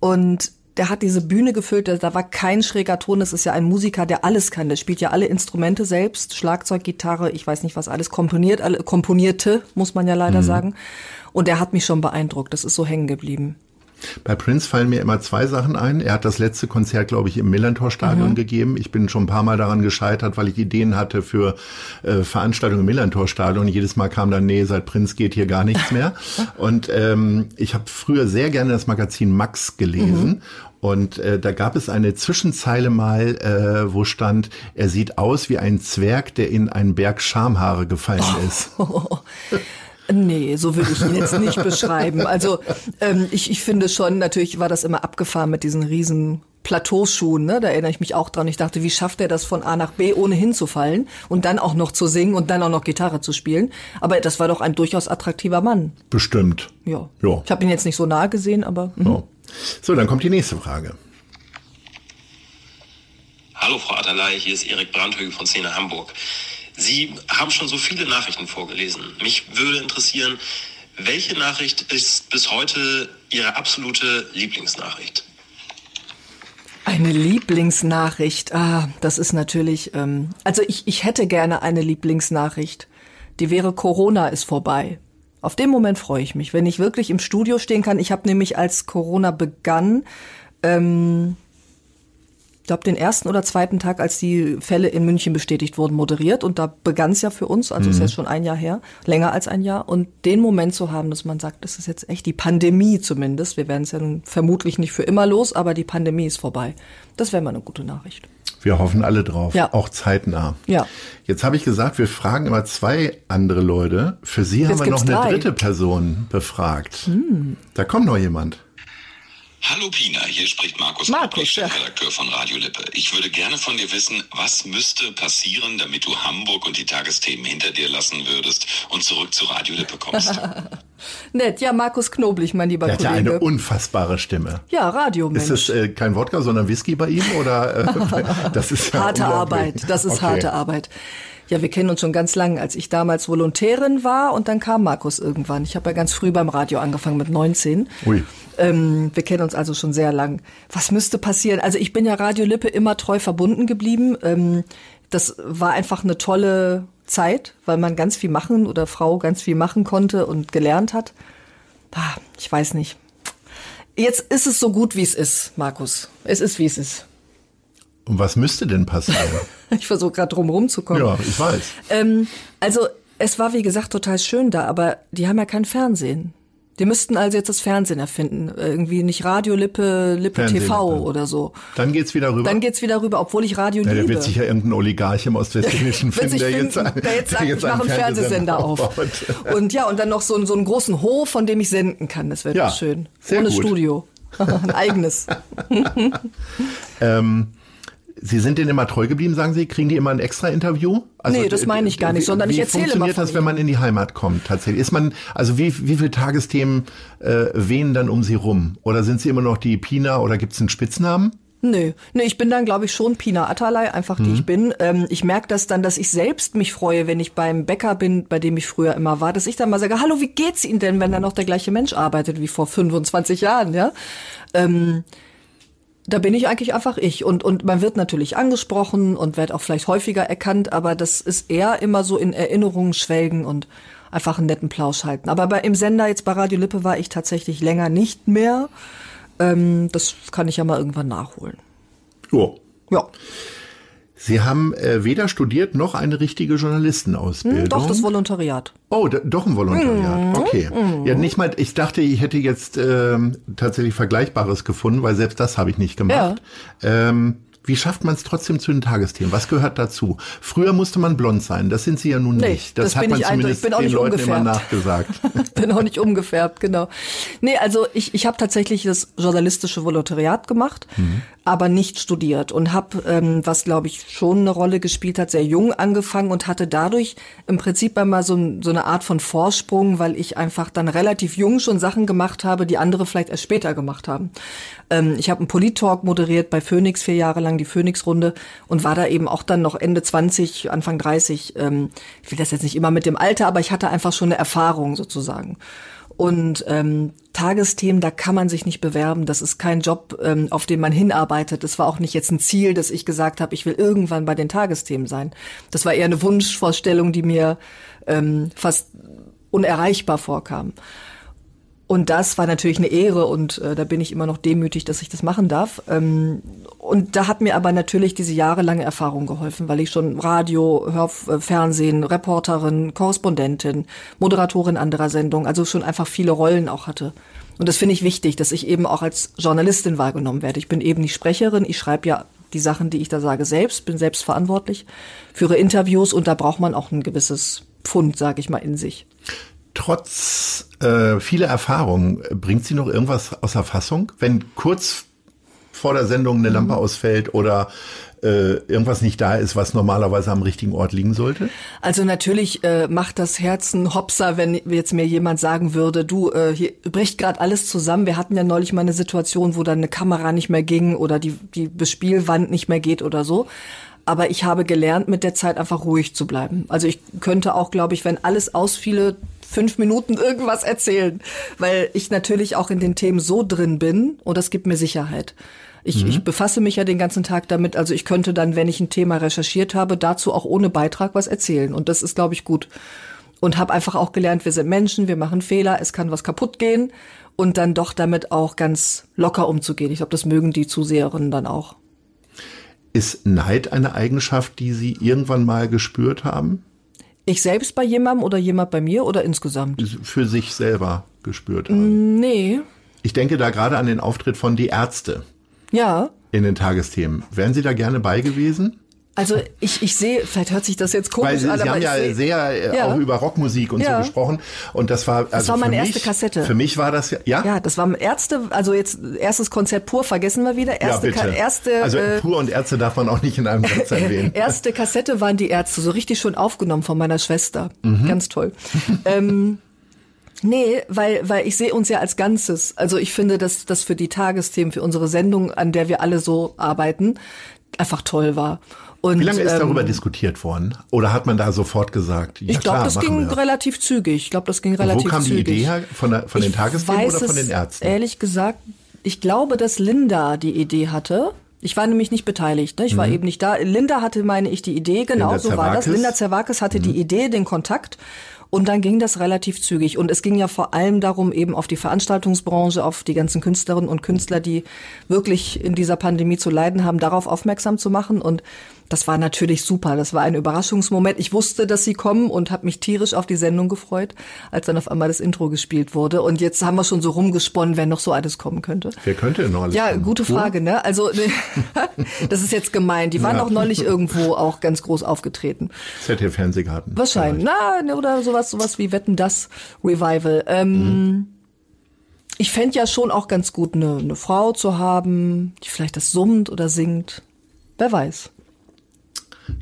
und der hat diese Bühne gefüllt, da- war kein schräger Ton, das ist ja ein Musiker, der alles kann, der spielt ja alle Instrumente selbst, Schlagzeug, Gitarre, ich weiß nicht was alles, komponiert, alle, komponierte, muss man ja leider sagen. Und der hat mich schon beeindruckt, das ist so hängen geblieben. Bei Prince fallen mir immer zwei Sachen ein. Er hat das letzte Konzert, glaube ich, im Millantor-Stadion gegeben. Ich bin schon ein paar Mal daran gescheitert, weil ich Ideen hatte für äh, Veranstaltungen im Millantor-Stadion. Jedes Mal kam dann, nee, seit Prince geht hier gar nichts mehr. <laughs> Und ähm, ich habe früher sehr gerne das Magazin Max gelesen. Und äh, da gab es eine Zwischenzeile mal, äh, wo stand, er sieht aus wie ein Zwerg, der in einen Berg Schamhaare gefallen ist. <laughs> Nee, so würde ich ihn jetzt nicht beschreiben. Also ähm, ich, ich finde schon, natürlich war das immer abgefahren mit diesen riesen Plateauschuhen, ne? Da erinnere ich mich auch dran. Ich dachte, wie schafft er das von A nach B, ohne hinzufallen und dann auch noch zu singen und dann auch noch Gitarre zu spielen? Aber das war doch ein durchaus attraktiver Mann. Bestimmt. Ja. Ja. Ich habe ihn jetzt nicht so nahe gesehen, aber mhm. So. so, dann kommt die nächste Frage. Hallo Frau Atterlei, hier ist Erik Brandhögel von Szene Hamburg. Sie haben schon so viele Nachrichten vorgelesen. Mich würde interessieren, welche Nachricht ist bis heute Ihre absolute Lieblingsnachricht? Eine Lieblingsnachricht. Ah, das ist natürlich. Ähm, also ich, ich hätte gerne eine Lieblingsnachricht. Die wäre Corona ist vorbei. Auf den Moment freue ich mich, wenn ich wirklich im Studio stehen kann. Ich habe nämlich als Corona begann, ähm, glaube den ersten oder zweiten Tag, als die Fälle in München bestätigt wurden, moderiert. Und da begann es ja für uns, also ist jetzt schon ein Jahr her, länger als ein Jahr. Und den Moment zu haben, dass man sagt, das ist jetzt echt die Pandemie zumindest. Wir werden es ja nun vermutlich nicht für immer los, aber die Pandemie ist vorbei. Das wäre mal eine gute Nachricht. Wir hoffen alle drauf, Ja. auch zeitnah. Ja. Jetzt habe ich gesagt, wir fragen immer zwei andere Leute. Für Sie haben Jetzt wir noch eine drei. dritte Person befragt. Da kommt noch jemand. Hallo Pina, hier spricht Markus, Markus, Markus ja. Chefredakteur von Radio Lippe. Ich würde gerne von dir wissen, was müsste passieren, damit du Hamburg und die Tagesthemen hinter dir lassen würdest und zurück zu Radio Lippe kommst. <laughs> Nett, ja, Markus Knoblich, mein lieber Der hat ja Kollege. eine unfassbare Stimme. ja, Radiomensch. Ist es äh, kein Wodka, sondern Whisky bei ihm? Oder äh, <laughs> das ist ja harte. Arbeit, das ist Okay. harte Arbeit. Ja, wir kennen uns schon ganz lange, als ich damals Volontärin war und dann kam Markus irgendwann. Ich habe ja ganz früh beim Radio angefangen mit 19. Ui. Ähm, wir kennen uns also schon sehr lang. Was müsste passieren? Also ich bin ja Radio Lippe immer treu verbunden geblieben. Ähm, das war einfach eine tolle Zeit, weil man ganz viel machen oder Frau ganz viel machen konnte und gelernt hat. Ah, ich weiß nicht. Jetzt ist es so gut, wie es ist, Markus. Es ist, wie es ist. Und was müsste denn passieren? <laughs> Ich versuche gerade drum rumzukommen. ja, ich weiß. Ähm, also es war wie gesagt total schön da, aber die haben ja kein Fernsehen. Die müssten also jetzt das Fernsehen erfinden. Irgendwie nicht Radio Lippe, Lippe TV oder so. Dann geht's wieder rüber. Dann geht's wieder rüber, obwohl ich Radio ja, der liebe. wird sicher irgendein Oligarch im Ostwestfälischen <laughs> Wird finden, sich der jetzt, finden, der jetzt <laughs> sagt, ich mache einen Fernsehsender auf. Und ja, und dann noch so, einen- so einen großen Hof, von dem ich senden kann. Das wäre Ja, doch schön. Ohne gut. Studio. Ein eigenes. Ähm, Sie sind denen immer treu geblieben, sagen Sie? Kriegen die immer ein extra Interview? Nee, das meine ich gar nicht, wie- sondern ich wie erzähle funktioniert mal von das, wenn man in die Heimat kommt tatsächlich? Ist man, also wie, wie viele Tagesthemen äh, wehen dann um Sie rum? Oder sind Sie immer noch die Pina oder gibt's einen Spitznamen? Nö, nö, ich bin dann, glaube ich, schon Pina Atalay, einfach die ich bin. Ähm, ich merke das dann, dass ich selbst mich freue, wenn ich beim Bäcker bin, bei dem ich früher immer war, dass ich dann mal sage, hallo, wie geht's Ihnen denn, wenn da noch der gleiche Mensch arbeitet wie vor 25 Jahren, ja? Ähm, da bin ich eigentlich einfach ich. Und, und man wird natürlich angesprochen und wird auch vielleicht häufiger erkannt, aber das ist eher immer so in Erinnerungen schwelgen und einfach einen netten Plausch halten. Aber bei, im Sender, jetzt bei Radio Lippe, war ich tatsächlich länger nicht mehr. Ähm, das kann ich ja mal irgendwann nachholen. Jo. Ja, Sie haben äh, weder studiert noch eine richtige Journalistenausbildung. hm, doch, das Volontariat. Oh, doch ein Volontariat. Okay. Ja, nicht mal, ich dachte, ich hätte jetzt ähm, tatsächlich Vergleichbares gefunden, weil selbst das habe ich nicht gemacht. Ähm, Wie schafft man es trotzdem zu den Tagesthemen? Was gehört dazu? Früher musste man blond sein, das sind Sie ja nun Nee, nicht. Das, das hat man zumindest eindeutig. Ich bin auch den Leuten immer nachgesagt. <laughs> bin auch nicht umgefärbt, genau. Nee, also ich, ich habe tatsächlich das journalistische Volontariat gemacht, aber nicht studiert und habe, ähm, was glaube ich schon eine Rolle gespielt hat, sehr jung angefangen und hatte dadurch im Prinzip einmal so, so eine Art von Vorsprung, weil ich einfach dann relativ jung schon Sachen gemacht habe, die andere vielleicht erst später gemacht haben. Ähm, ich habe einen Polit-Talk moderiert bei Phoenix vier Jahre lang, die Phoenix-Runde und war da eben auch dann noch Ende 20, Anfang 30. Ähm, ich will das jetzt nicht immer mit dem Alter, aber ich hatte einfach schon eine Erfahrung sozusagen. Und ähm, Tagesthemen, da kann man sich nicht bewerben. Das ist kein Job, ähm, auf den man hinarbeitet. Das war auch nicht jetzt ein Ziel, dass ich gesagt habe, ich will irgendwann bei den Tagesthemen sein. Das war eher eine Wunschvorstellung, die mir ähm, fast unerreichbar vorkam. Und das war natürlich eine Ehre und äh, da bin ich immer noch demütig, dass ich das machen darf. Ähm, und da hat mir aber natürlich diese jahrelange Erfahrung geholfen, weil ich schon Radio, Hör äh, Fernsehen, Reporterin, Korrespondentin, Moderatorin anderer Sendungen, also schon einfach viele Rollen auch hatte. Und das finde ich wichtig, dass ich eben auch als Journalistin wahrgenommen werde. Ich bin eben nicht Sprecherin, ich schreibe ja die Sachen, die ich da sage, selbst, bin selbst verantwortlich, führe Interviews und da braucht man auch ein gewisses Pfund, sage ich mal, in sich. Trotz äh, vieler Erfahrungen, bringt Sie noch irgendwas außer Fassung? Wenn kurz vor der Sendung eine Lampe ausfällt oder äh, irgendwas nicht da ist, was normalerweise am richtigen Ort liegen sollte? Also natürlich äh, macht das Herzen hopser, wenn jetzt mir jemand sagen würde, du, äh, hier bricht gerade alles zusammen. Wir hatten ja neulich mal eine Situation, wo dann eine Kamera nicht mehr ging oder die, die Bespielwand nicht mehr geht oder so. Aber ich habe gelernt, mit der Zeit einfach ruhig zu bleiben. Also ich könnte auch, glaube ich, wenn alles ausfiele, fünf Minuten irgendwas erzählen, weil ich natürlich auch in den Themen so drin bin und das gibt mir Sicherheit. Ich, ich befasse mich ja den ganzen Tag damit, also ich könnte dann, wenn ich ein Thema recherchiert habe, dazu auch ohne Beitrag was erzählen und das ist, glaube ich, gut. Und habe einfach auch gelernt, wir sind Menschen, wir machen Fehler, es kann was kaputt gehen und dann doch damit auch ganz locker umzugehen. Ich glaube, das mögen die Zuseherinnen dann auch. Ist Neid eine Eigenschaft, die Sie irgendwann mal gespürt haben? Ich selbst bei jemandem oder jemand bei mir oder insgesamt? Für sich selber gespürt haben? Nee. Ich denke da gerade an den Auftritt von Die Ärzte Ja. in den Tagesthemen. Wären Sie da gerne bei gewesen? Also ich, ich sehe, vielleicht hört sich das jetzt komisch Weil Sie, an, Sie aber haben ja seh- sehr äh, Ja. auch über Rockmusik und Ja. so gesprochen. Und das war also war meine für erste mich, Kassette. Für mich war das ja, ja, das war Ärzte, also jetzt erstes Konzert pur, vergessen wir wieder. Erste, ja bitte. erste, also äh, pur und Ärzte darf man auch nicht in einem Satz <laughs> erwähnen. erste Kassette waren die Ärzte, so richtig schon aufgenommen von meiner Schwester. Mhm. Ganz toll. ähm, nee, weil, weil ich sehe uns ja als Ganzes. Also ich finde, dass das für die Tagesthemen, für unsere Sendung, an der wir alle so arbeiten, einfach toll war. Und, Wie lange ist ähm, darüber diskutiert worden? Oder hat man da sofort gesagt, ja Ich glaube, das machen ging relativ zügig. Ich glaube, das ging relativ Wo kam die zügig. Idee her? Von, der, von den Tagesthemen oder von den Ärzten? Ehrlich gesagt, ich glaube, dass Linda die Idee hatte. Ich war nämlich nicht beteiligt, ne? ich war eben nicht da. Linda hatte, meine ich, die Idee, genau, Mhm. So war das. Mhm. Linda Zerwakis hatte die Idee, den Kontakt. Und dann ging das relativ zügig. Und es ging ja vor allem darum, eben auf die Veranstaltungsbranche, auf die ganzen Künstlerinnen und Künstler, die wirklich in dieser Pandemie zu leiden haben, darauf aufmerksam zu machen. Und das war natürlich super. Das war ein Überraschungsmoment. Ich wusste, dass sie kommen und habe mich tierisch auf die Sendung gefreut, als dann auf einmal das Intro gespielt wurde. Und jetzt haben wir schon so rumgesponnen, wenn noch so alles kommen könnte. Wer könnte denn noch alles Ja, kommen? gute? Frage, ne? Also <laughs> das ist jetzt gemein. Die waren Ja. auch neulich irgendwo auch ganz groß aufgetreten. ZDF Fernsehgarten. Wahrscheinlich. Na, ne, oder sowas, sowas wie Wetten das Revival. Ähm, Ich fänd ja schon auch ganz gut, eine, eine Frau zu haben, die vielleicht das summt oder singt. Wer weiß.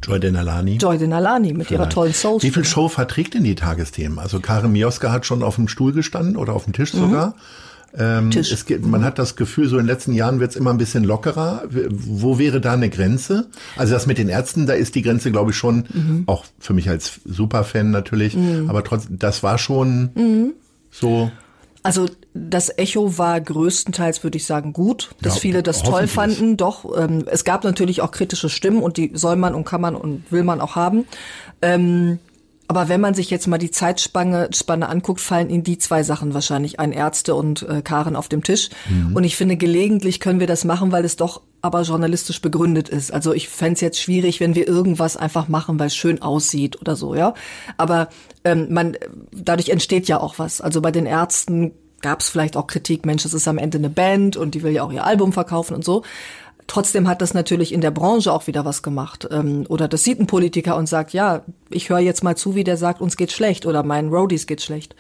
Joy Denalani. Joy Denalani mit ihrer Vielleicht. tollen soul Wie viel Show verträgt denn die Tagesthemen? Also Karin Mioska hat schon auf dem Stuhl gestanden oder auf dem Tisch sogar. Ähm, Mhm. Tisch. Es gibt, man hat das Gefühl, so in den letzten Jahren wird es immer ein bisschen lockerer. Wo wäre da eine Grenze? Also das mit den Ärzten, da ist die Grenze, glaube ich, schon, Mhm. auch für mich als Superfan natürlich, aber trotzdem, das war schon Mhm. so. Also das Echo war größtenteils, würde ich sagen, gut, dass Ja, viele das toll fanden. Doch, ähm, es gab natürlich auch kritische Stimmen und die soll man und kann man und will man auch haben. Ähm, aber wenn man sich jetzt mal die Zeitspanne Spanne anguckt, fallen Ihnen die zwei Sachen wahrscheinlich ein, Ärzte und äh, Karen auf dem Tisch. Und ich finde, gelegentlich können wir das machen, weil es doch aber journalistisch begründet ist. Also ich fänd's jetzt schwierig, wenn wir irgendwas einfach machen, weil es schön aussieht oder so, ja. Aber ähm, man, dadurch entsteht ja auch was. Also bei den Ärzten gab's vielleicht auch Kritik, Mensch, das ist am Ende eine Band und die will ja auch ihr Album verkaufen und so. Trotzdem hat das natürlich in der Branche auch wieder was gemacht. Ähm, oder das sieht ein Politiker und sagt, ja, ich höre jetzt mal zu, wie der sagt, uns geht schlecht oder meinen Roadies geht schlecht.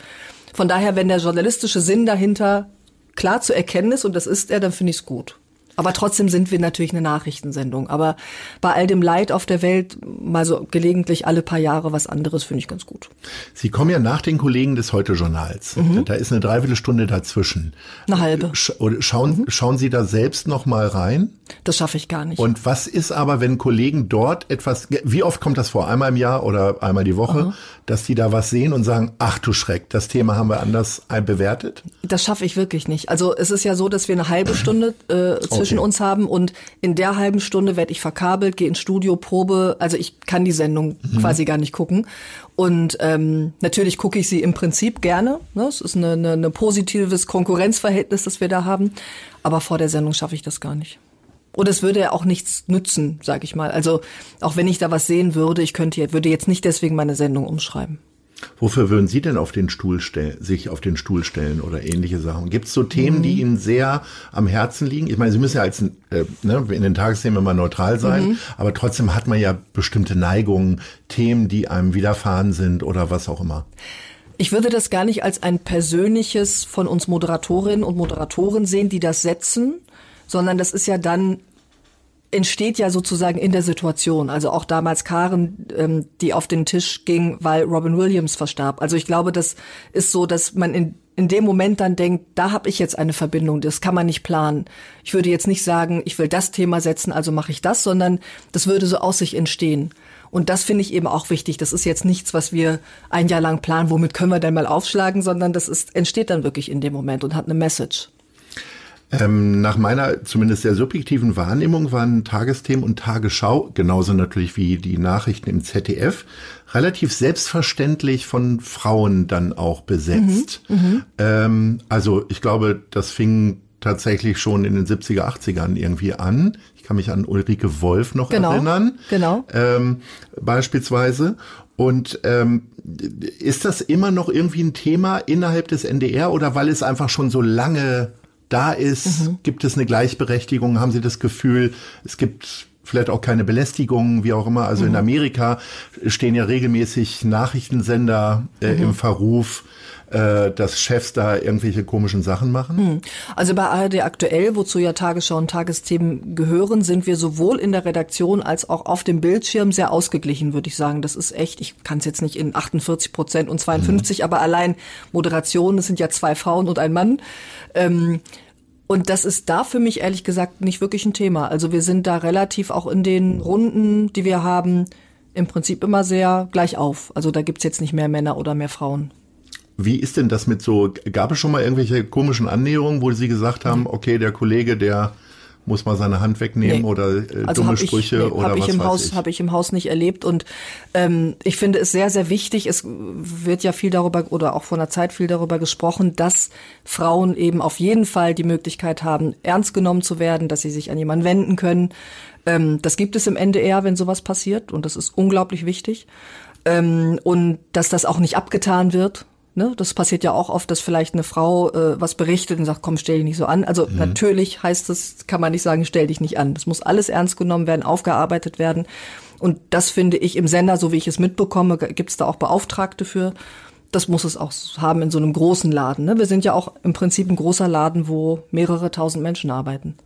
Von daher, wenn der journalistische Sinn dahinter klar zu erkennen ist, und das ist er, dann finde ich es gut. Aber trotzdem sind wir natürlich eine Nachrichtensendung. Aber bei all dem Leid auf der Welt mal so gelegentlich alle paar Jahre was anderes finde ich ganz gut. Sie kommen ja nach den Kollegen des Heute-Journals. Mhm. Da ist eine Dreiviertelstunde dazwischen. Eine halbe. Schauen, mhm. schauen Sie da selbst noch mal rein? Das schaffe ich gar nicht. Und was ist aber, wenn Kollegen dort etwas, wie oft kommt das vor? Einmal im Jahr oder einmal die Woche, mhm. dass die da was sehen und sagen, ach du Schreck, das Thema haben wir anders bewertet? Das schaffe ich wirklich nicht. Also es ist ja so, dass wir eine halbe Stunde äh, zwischen zwischen uns haben und in der halben Stunde werde ich verkabelt, gehe ins Studio, Probe. Also ich kann die Sendung mhm. quasi gar nicht gucken. Und ähm, natürlich gucke ich sie im Prinzip gerne. Ne? Es ist ein eine, eine positives Konkurrenzverhältnis, das wir da haben. Aber vor der Sendung schaffe ich das gar nicht. Und es würde ja auch nichts nützen, sage ich mal. Also auch wenn ich da was sehen würde, ich könnte, würde jetzt nicht deswegen meine Sendung umschreiben. Wofür würden Sie denn auf den Stuhl stellen, sich auf den Stuhl stellen oder ähnliche Sachen? Gibt es so Themen, mhm. die Ihnen sehr am Herzen liegen? Ich meine, Sie müssen ja als äh, ne, in den Tagesthemen immer neutral sein, mhm. aber trotzdem hat man ja bestimmte Neigungen, Themen, die einem widerfahren sind oder was auch immer. Ich würde das gar nicht als ein persönliches von uns Moderatorinnen und Moderatoren sehen, die das setzen, sondern das ist ja dann entsteht ja sozusagen in der Situation. Also auch damals Karen, ähm, die auf den Tisch ging, weil Robin Williams verstarb. Also ich glaube, das ist so, dass man in, in dem Moment dann denkt, da habe ich jetzt eine Verbindung, das kann man nicht planen. Ich würde jetzt nicht sagen, ich will das Thema setzen, also mache ich das, sondern das würde so aus sich entstehen. Und das finde ich eben auch wichtig. Das ist jetzt nichts, was wir ein Jahr lang planen, womit können wir denn mal aufschlagen, sondern das ist, entsteht dann wirklich in dem Moment und hat eine Message. Ähm, nach meiner zumindest sehr subjektiven Wahrnehmung waren Tagesthemen und Tagesschau, genauso natürlich wie die Nachrichten im ZDF, relativ selbstverständlich von Frauen dann auch besetzt. Mhm, mhm. ähm, also ich glaube, das fing tatsächlich schon in den 70er, 80ern irgendwie an. Ich kann mich an Ulrike Wolf noch genau, erinnern. Genau. Ähm, beispielsweise. Und ähm, ist das immer noch irgendwie ein Thema innerhalb des NDR oder weil es einfach schon so lange da ist? Mhm. Gibt es eine Gleichberechtigung? Haben Sie das Gefühl, es gibt vielleicht auch keine Belästigung, wie auch immer. Also mhm. in Amerika stehen ja regelmäßig Nachrichtensender äh, mhm. im Verruf, äh, dass Chefs da irgendwelche komischen Sachen machen? Mhm. Also bei ARD aktuell, wozu ja Tagesschau und Tagesthemen gehören, sind wir sowohl in der Redaktion als auch auf dem Bildschirm sehr ausgeglichen, würde ich sagen. Das ist echt, ich kann es jetzt nicht in 48 Prozent und 52, mhm. aber allein Moderation, das sind ja zwei Frauen und ein Mann. Ähm, und das ist da für mich ehrlich gesagt nicht wirklich ein Thema. Also wir sind da relativ auch in den Runden, die wir haben, im Prinzip immer sehr gleich auf. Also da gibt's jetzt nicht mehr Männer oder mehr Frauen. Wie ist denn das mit so, gab es schon mal irgendwelche komischen Annäherungen, wo Sie gesagt haben, okay, der Kollege, der muss mal seine Hand wegnehmen nee. oder äh, also dumme Sprüche ich, nee, oder hab was ich im Haus habe ich im Haus nicht erlebt und ähm, ich finde es sehr sehr wichtig es wird ja viel darüber oder auch von der Zeit viel darüber gesprochen dass Frauen eben auf jeden Fall die Möglichkeit haben ernst genommen zu werden dass sie sich an jemanden wenden können. Ähm, das gibt es im NDR wenn sowas passiert und das ist unglaublich wichtig. Ähm, und dass das auch nicht abgetan wird Ne? Das passiert ja auch oft, dass vielleicht eine Frau äh, was berichtet und sagt, komm, stell dich nicht so an. Also mhm. natürlich heißt das, kann man nicht sagen, stell dich nicht an. Das muss alles ernst genommen werden, aufgearbeitet werden. Und das finde ich im Sender, so wie ich es mitbekomme, gibt es da auch Beauftragte für. Das muss es auch haben in so einem großen Laden. Ne? Wir sind ja auch im Prinzip ein großer Laden, wo mehrere tausend Menschen arbeiten.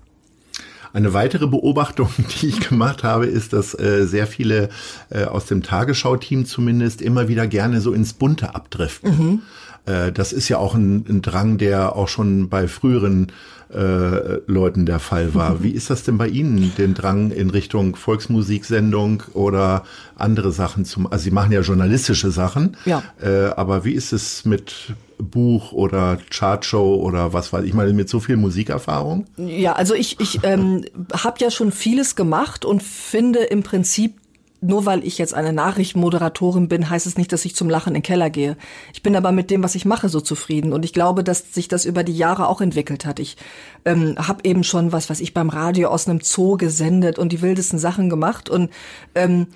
Eine weitere Beobachtung, <laughs> die ich gemacht habe, ist, dass äh, sehr viele äh, aus dem Tagesschau-Team zumindest immer wieder gerne so ins Bunte abdriften. Mhm. Äh, das ist ja auch ein, ein, Drang, der auch schon bei früheren äh, Leuten der Fall war. Mhm. Wie ist das denn bei Ihnen, den Drang in Richtung Volksmusiksendung oder andere Sachen zum, also Sie machen ja journalistische Sachen, ja. Äh, aber wie ist es mit Buch oder Chartshow oder was weiß ich mal mit so viel Musikerfahrung? Ja, also ich, ich ähm, habe ja schon vieles gemacht und finde im Prinzip nur weil ich jetzt eine Nachrichtenmoderatorin bin, heißt es nicht, dass ich zum Lachen in den Keller gehe. Ich bin aber mit dem, was ich mache, so zufrieden. Und ich glaube, dass sich das über die Jahre auch entwickelt hat. Ich ähm, habe eben schon was, was ich beim Radio aus einem Zoo gesendet und die wildesten Sachen gemacht und ähm,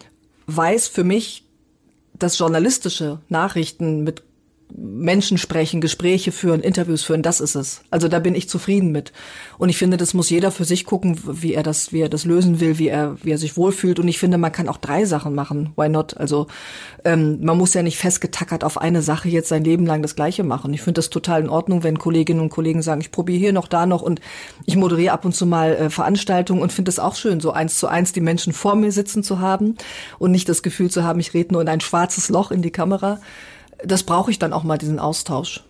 weiß für mich, dass journalistische Nachrichten mit Menschen sprechen, Gespräche führen, Interviews führen, das ist es. Also da bin ich zufrieden mit. Und ich finde, das muss jeder für sich gucken, wie er das, wie er das lösen will, wie er, wie er sich wohlfühlt. Und ich finde, man kann auch drei Sachen machen. Why not? Also ähm, man muss ja nicht festgetackert auf eine Sache jetzt sein Leben lang das Gleiche machen. Ich finde das total in Ordnung, wenn Kolleginnen und Kollegen sagen, ich probiere hier noch, da noch und ich moderiere ab und zu mal äh, Veranstaltungen und finde es auch schön, so eins zu eins die Menschen vor mir sitzen zu haben und nicht das Gefühl zu haben, ich rede nur in ein schwarzes Loch in die Kamera das brauche ich dann auch mal, diesen Austausch.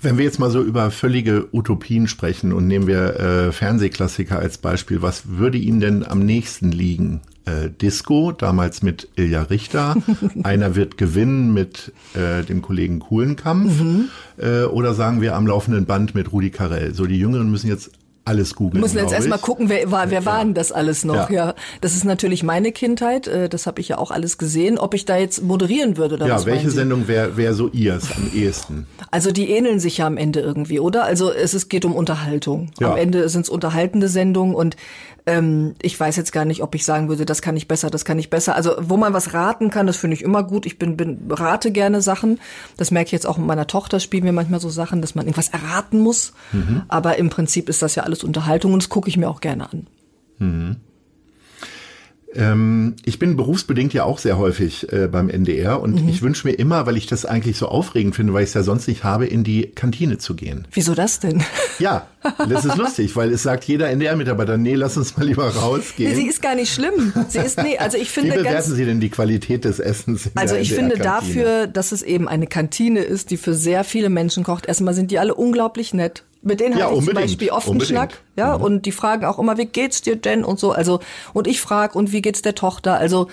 Wenn wir jetzt mal so über völlige Utopien sprechen und nehmen wir äh, Fernsehklassiker als Beispiel, was würde Ihnen denn am nächsten liegen? Äh, Disco, damals mit Ilja Richter. <laughs> Einer wird gewinnen mit äh, dem Kollegen Kuhlenkampf. Mhm. Äh, oder sagen wir am laufenden Band mit Rudi Carell. So, die Jüngeren müssen jetzt alles googeln. Müssen jetzt erstmal gucken, wer war, wer ja. war denn das alles noch? Ja. ja. das ist natürlich meine Kindheit. Äh, das habe ich ja auch alles gesehen. Ob ich da jetzt moderieren würde oder ja, welche Sendung wäre wär so ihrs am ehesten? Also die ähneln sich ja am Ende irgendwie, oder? Also es, es geht um Unterhaltung. Ja. Am Ende sind es unterhaltende Sendungen und ähm, ich weiß jetzt gar nicht, ob ich sagen würde, das kann ich besser, das kann ich besser. Also wo man was raten kann, das finde ich immer gut. Ich bin, bin rate gerne Sachen. Das merke ich jetzt auch mit meiner Tochter, spielen wir manchmal so Sachen, dass man irgendwas erraten muss. Mhm. Aber im Prinzip ist das ja alles Unterhaltung und das gucke ich mir auch gerne an. Mhm. Ähm, ich bin berufsbedingt ja auch sehr häufig äh, beim NDR und mhm. ich wünsche mir immer, weil ich das eigentlich so aufregend finde, weil ich es ja sonst nicht habe, in die Kantine zu gehen. Wieso das denn? Ja, das ist lustig, weil es sagt jeder NDR-Mitarbeiter, nee, lass uns mal lieber rausgehen. Sie ist gar nicht schlimm. Sie ist, nee, also ich finde Wie bewerten ganz, Sie denn die Qualität des Essens? also ich finde dafür, dass es eben eine Kantine ist, die für sehr viele Menschen kocht. Erstmal sind die alle unglaublich nett. Mit denen ja, habe ich zum Beispiel oft einen Schnack, ja, mhm. und die fragen auch immer, wie geht's dir denn und so, also, und ich frage, und wie geht's der Tochter, also,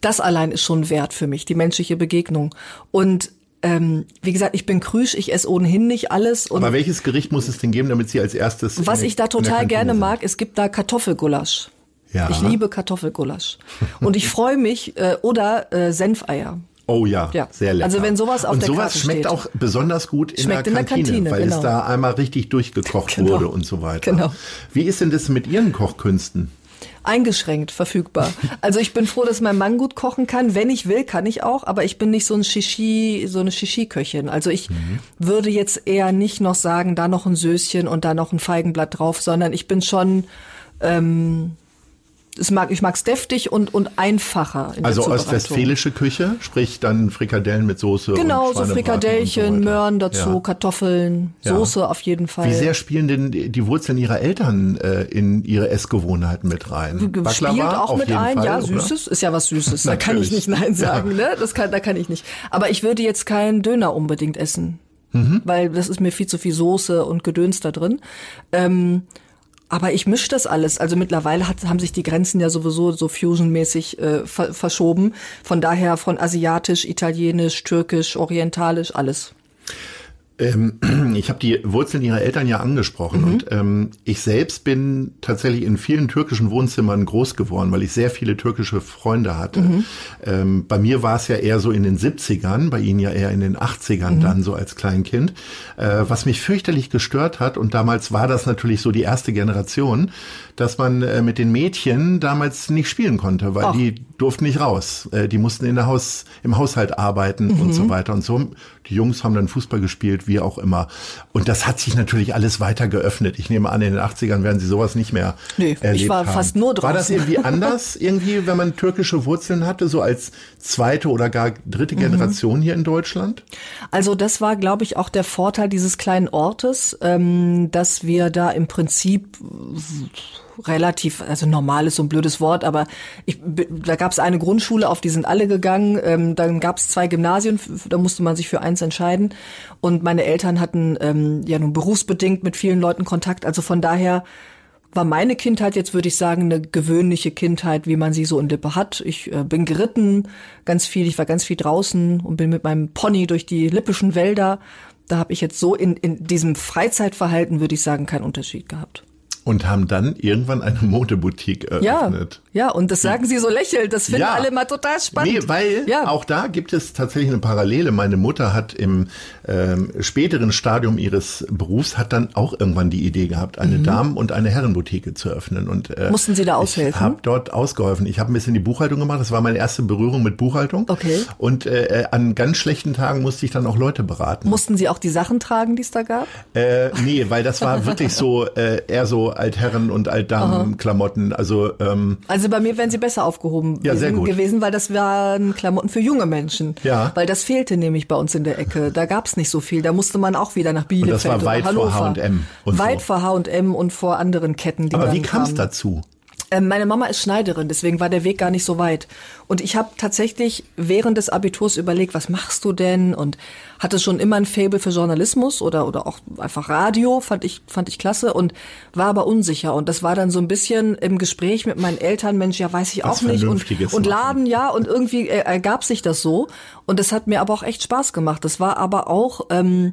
das allein ist schon wert für mich, die menschliche Begegnung. Und ähm, wie gesagt, ich bin krüsch, ich esse ohnehin nicht alles. Aber welches Gericht muss es denn geben, damit Sie als erstes? Was ich da total gerne sind? mag, es gibt da Kartoffelgulasch. Ja. Ich liebe Kartoffelgulasch. Und ich <laughs> freue mich, äh, oder äh, Senfeier. Oh ja, ja, sehr lecker. Also wenn sowas auf und der sowas Karte schmeckt steht. auch besonders gut in, schmeckt der, Kantine, in der Kantine, weil genau. es da einmal richtig durchgekocht genau. wurde und so weiter. Genau. Wie ist denn das mit Ihren Kochkünsten? Eingeschränkt verfügbar. <laughs> Also ich bin froh, dass mein Mann gut kochen kann. Wenn ich will, kann ich auch, aber ich bin nicht so ein Shishi, so eine Shishi-Köchin. Also ich mhm. würde jetzt eher nicht noch sagen, da noch ein Söschen und da noch ein Feigenblatt drauf, sondern ich bin schon ähm, es mag, ich mag's deftig und, und einfacher. In also ostwestfälische Küche, sprich dann Frikadellen mit Soße. Genau, so Frikadellchen, so Möhren dazu, ja. Kartoffeln, Soße ja. auf jeden Fall. Wie sehr spielen denn die Wurzeln ihrer Eltern äh, in ihre Essgewohnheiten mit rein? Baklava Spielt auch mit ein, Fall, ja, Süßes oder? ist ja was Süßes. da kann ich nicht Nein sagen, ja. ne? Das kann, da kann ich nicht. Aber ich würde jetzt keinen Döner unbedingt essen. Mhm. Weil das ist mir viel zu viel Soße und Gedöns da drin. Ähm, aber ich mische das alles. Also mittlerweile hat, haben sich die Grenzen ja sowieso so fusionmäßig äh, ver verschoben. Von daher von asiatisch, italienisch, türkisch, orientalisch, alles. Ähm, <clears throat> ich habe die Wurzeln ihrer Eltern ja angesprochen mhm. und ähm, ich selbst bin tatsächlich in vielen türkischen Wohnzimmern groß geworden, weil ich sehr viele türkische Freunde hatte. Mhm. Ähm, bei mir war es ja eher so in den 70ern, bei Ihnen ja eher in den 80ern mhm. dann so als Kleinkind, äh, was mich fürchterlich gestört hat und damals war das natürlich so die erste Generation, dass man äh, mit den Mädchen damals nicht spielen konnte, weil Ach. die durften nicht raus. Äh, die mussten in der Haus, im Haushalt arbeiten und so weiter und so. Die Jungs haben dann Fußball gespielt, wie auch immer. Und das hat sich natürlich alles weiter geöffnet. Ich nehme an, in den 80ern werden sie sowas nicht mehr nee, erlebt ich war haben. fast nur draußen. War das irgendwie <laughs> anders, irgendwie, wenn man türkische Wurzeln hatte, so als zweite oder gar dritte mhm. Generation mhm. hier in Deutschland? Also das war, glaube ich, auch der Vorteil dieses kleinen Ortes, ähm, dass wir da im Prinzip relativ, also normal ist so ein blödes Wort, aber ich, da gab es eine Grundschule, auf die sind alle gegangen. Ähm, dann gab es zwei Gymnasien, da musste man sich für eins entscheiden. Und meine Eltern hatten ähm, ja nun berufsbedingt mit vielen Leuten Kontakt. Also von daher war meine Kindheit jetzt, würde ich sagen, eine gewöhnliche Kindheit, wie man sie so in Lippe hat. Ich äh, bin geritten, ganz viel, ich war ganz viel draußen und bin mit meinem Pony durch die lippischen Wälder. Da habe ich jetzt so in, in diesem Freizeitverhalten, würde ich sagen, keinen Unterschied gehabt und haben dann irgendwann eine Modeboutique eröffnet. Ja, und das sagen sie so lächelnd. Das finden Ja. alle mal total spannend. Nee, weil ja. auch da gibt es tatsächlich eine Parallele. Meine Mutter hat im ähm, späteren Stadium ihres Berufs hat dann auch irgendwann die Idee gehabt, eine Damen- und eine Herrenboutique zu öffnen. Und äh, Mhm. Mussten Sie da Ich aushelfen? habe dort ausgeholfen. Ich habe ein bisschen die Buchhaltung gemacht. Das war meine erste Berührung mit Buchhaltung. Okay. Und äh, an ganz schlechten Tagen musste ich dann auch Leute beraten. Mussten sie auch die Sachen tragen, die es da gab? Äh, nee, weil das war wirklich so äh, eher so Altherren- und Altdamen-Klamotten. Also ähm, Also bei mir wären sie besser aufgehoben Ja, gewesen, weil das waren Klamotten für junge Menschen. Ja. Weil das fehlte nämlich bei uns in der Ecke. Da gab's nicht so viel. Da musste man auch wieder nach Bielefeld das war weit vor. H&M und Weit so. vor H&M und vor anderen Ketten, die aber wie kam es dazu? Ähm, meine Mama ist Schneiderin, deswegen war der Weg gar nicht so weit. Und ich habe tatsächlich während des Abiturs überlegt, was machst du denn? Und hatte schon immer ein Faible für Journalismus oder oder auch einfach Radio, fand ich fand ich klasse und war aber unsicher. Und das war dann so ein bisschen im Gespräch mit meinen Eltern, Mensch, ja weiß ich Was auch nicht. Und, und. Laden, ja, und irgendwie ergab sich das so. Und das hat mir aber auch echt Spaß gemacht. Das war aber auch ähm,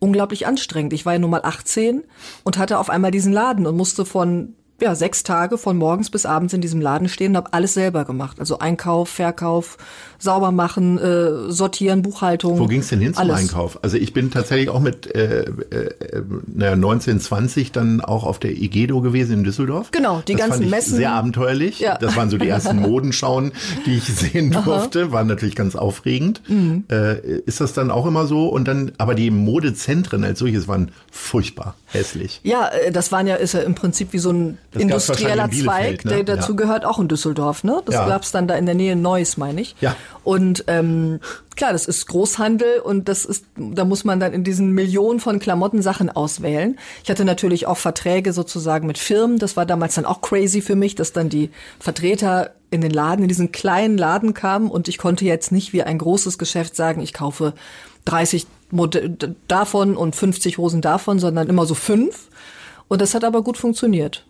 unglaublich anstrengend. Ich war ja nur mal 18 und hatte auf einmal diesen Laden und musste von ja, sechs Tage von morgens bis abends in diesem Laden stehen und habe alles selber gemacht. Also Einkauf, Verkauf, sauber machen, äh, sortieren, Buchhaltung. Wo ging's denn hin zum alles. Einkauf? Also ich bin tatsächlich auch mit äh, äh, naja, 1920 dann auch auf der Igedo gewesen in Düsseldorf. Genau, die das ganzen fand ich Messen. Sehr abenteuerlich. Ja. Das waren so die ersten <laughs> Modenschauen, die ich sehen durfte. Waren natürlich ganz aufregend. Mhm. Äh, ist das dann auch immer so? Und dann, aber die Modezentren als solches waren furchtbar hässlich. Ja, äh, das waren ja, ist ja im Prinzip wie so ein Das industrieller in Zweig, ne? der dazu Ja. gehört, auch in Düsseldorf, ne? Das Ja. gab's dann da in der Nähe Neuss, meine ich. Ja. Und ähm, klar, das ist Großhandel und das ist, da muss man dann in diesen Millionen von Klamotten Sachen auswählen. Ich hatte natürlich auch Verträge sozusagen mit Firmen. Das war damals dann auch crazy für mich, dass dann die Vertreter in den Laden, in diesen kleinen Laden kamen und ich konnte jetzt nicht wie ein großes Geschäft sagen, ich kaufe 30 Mode davon und 50 Hosen davon, sondern immer so fünf. Und das hat aber gut funktioniert.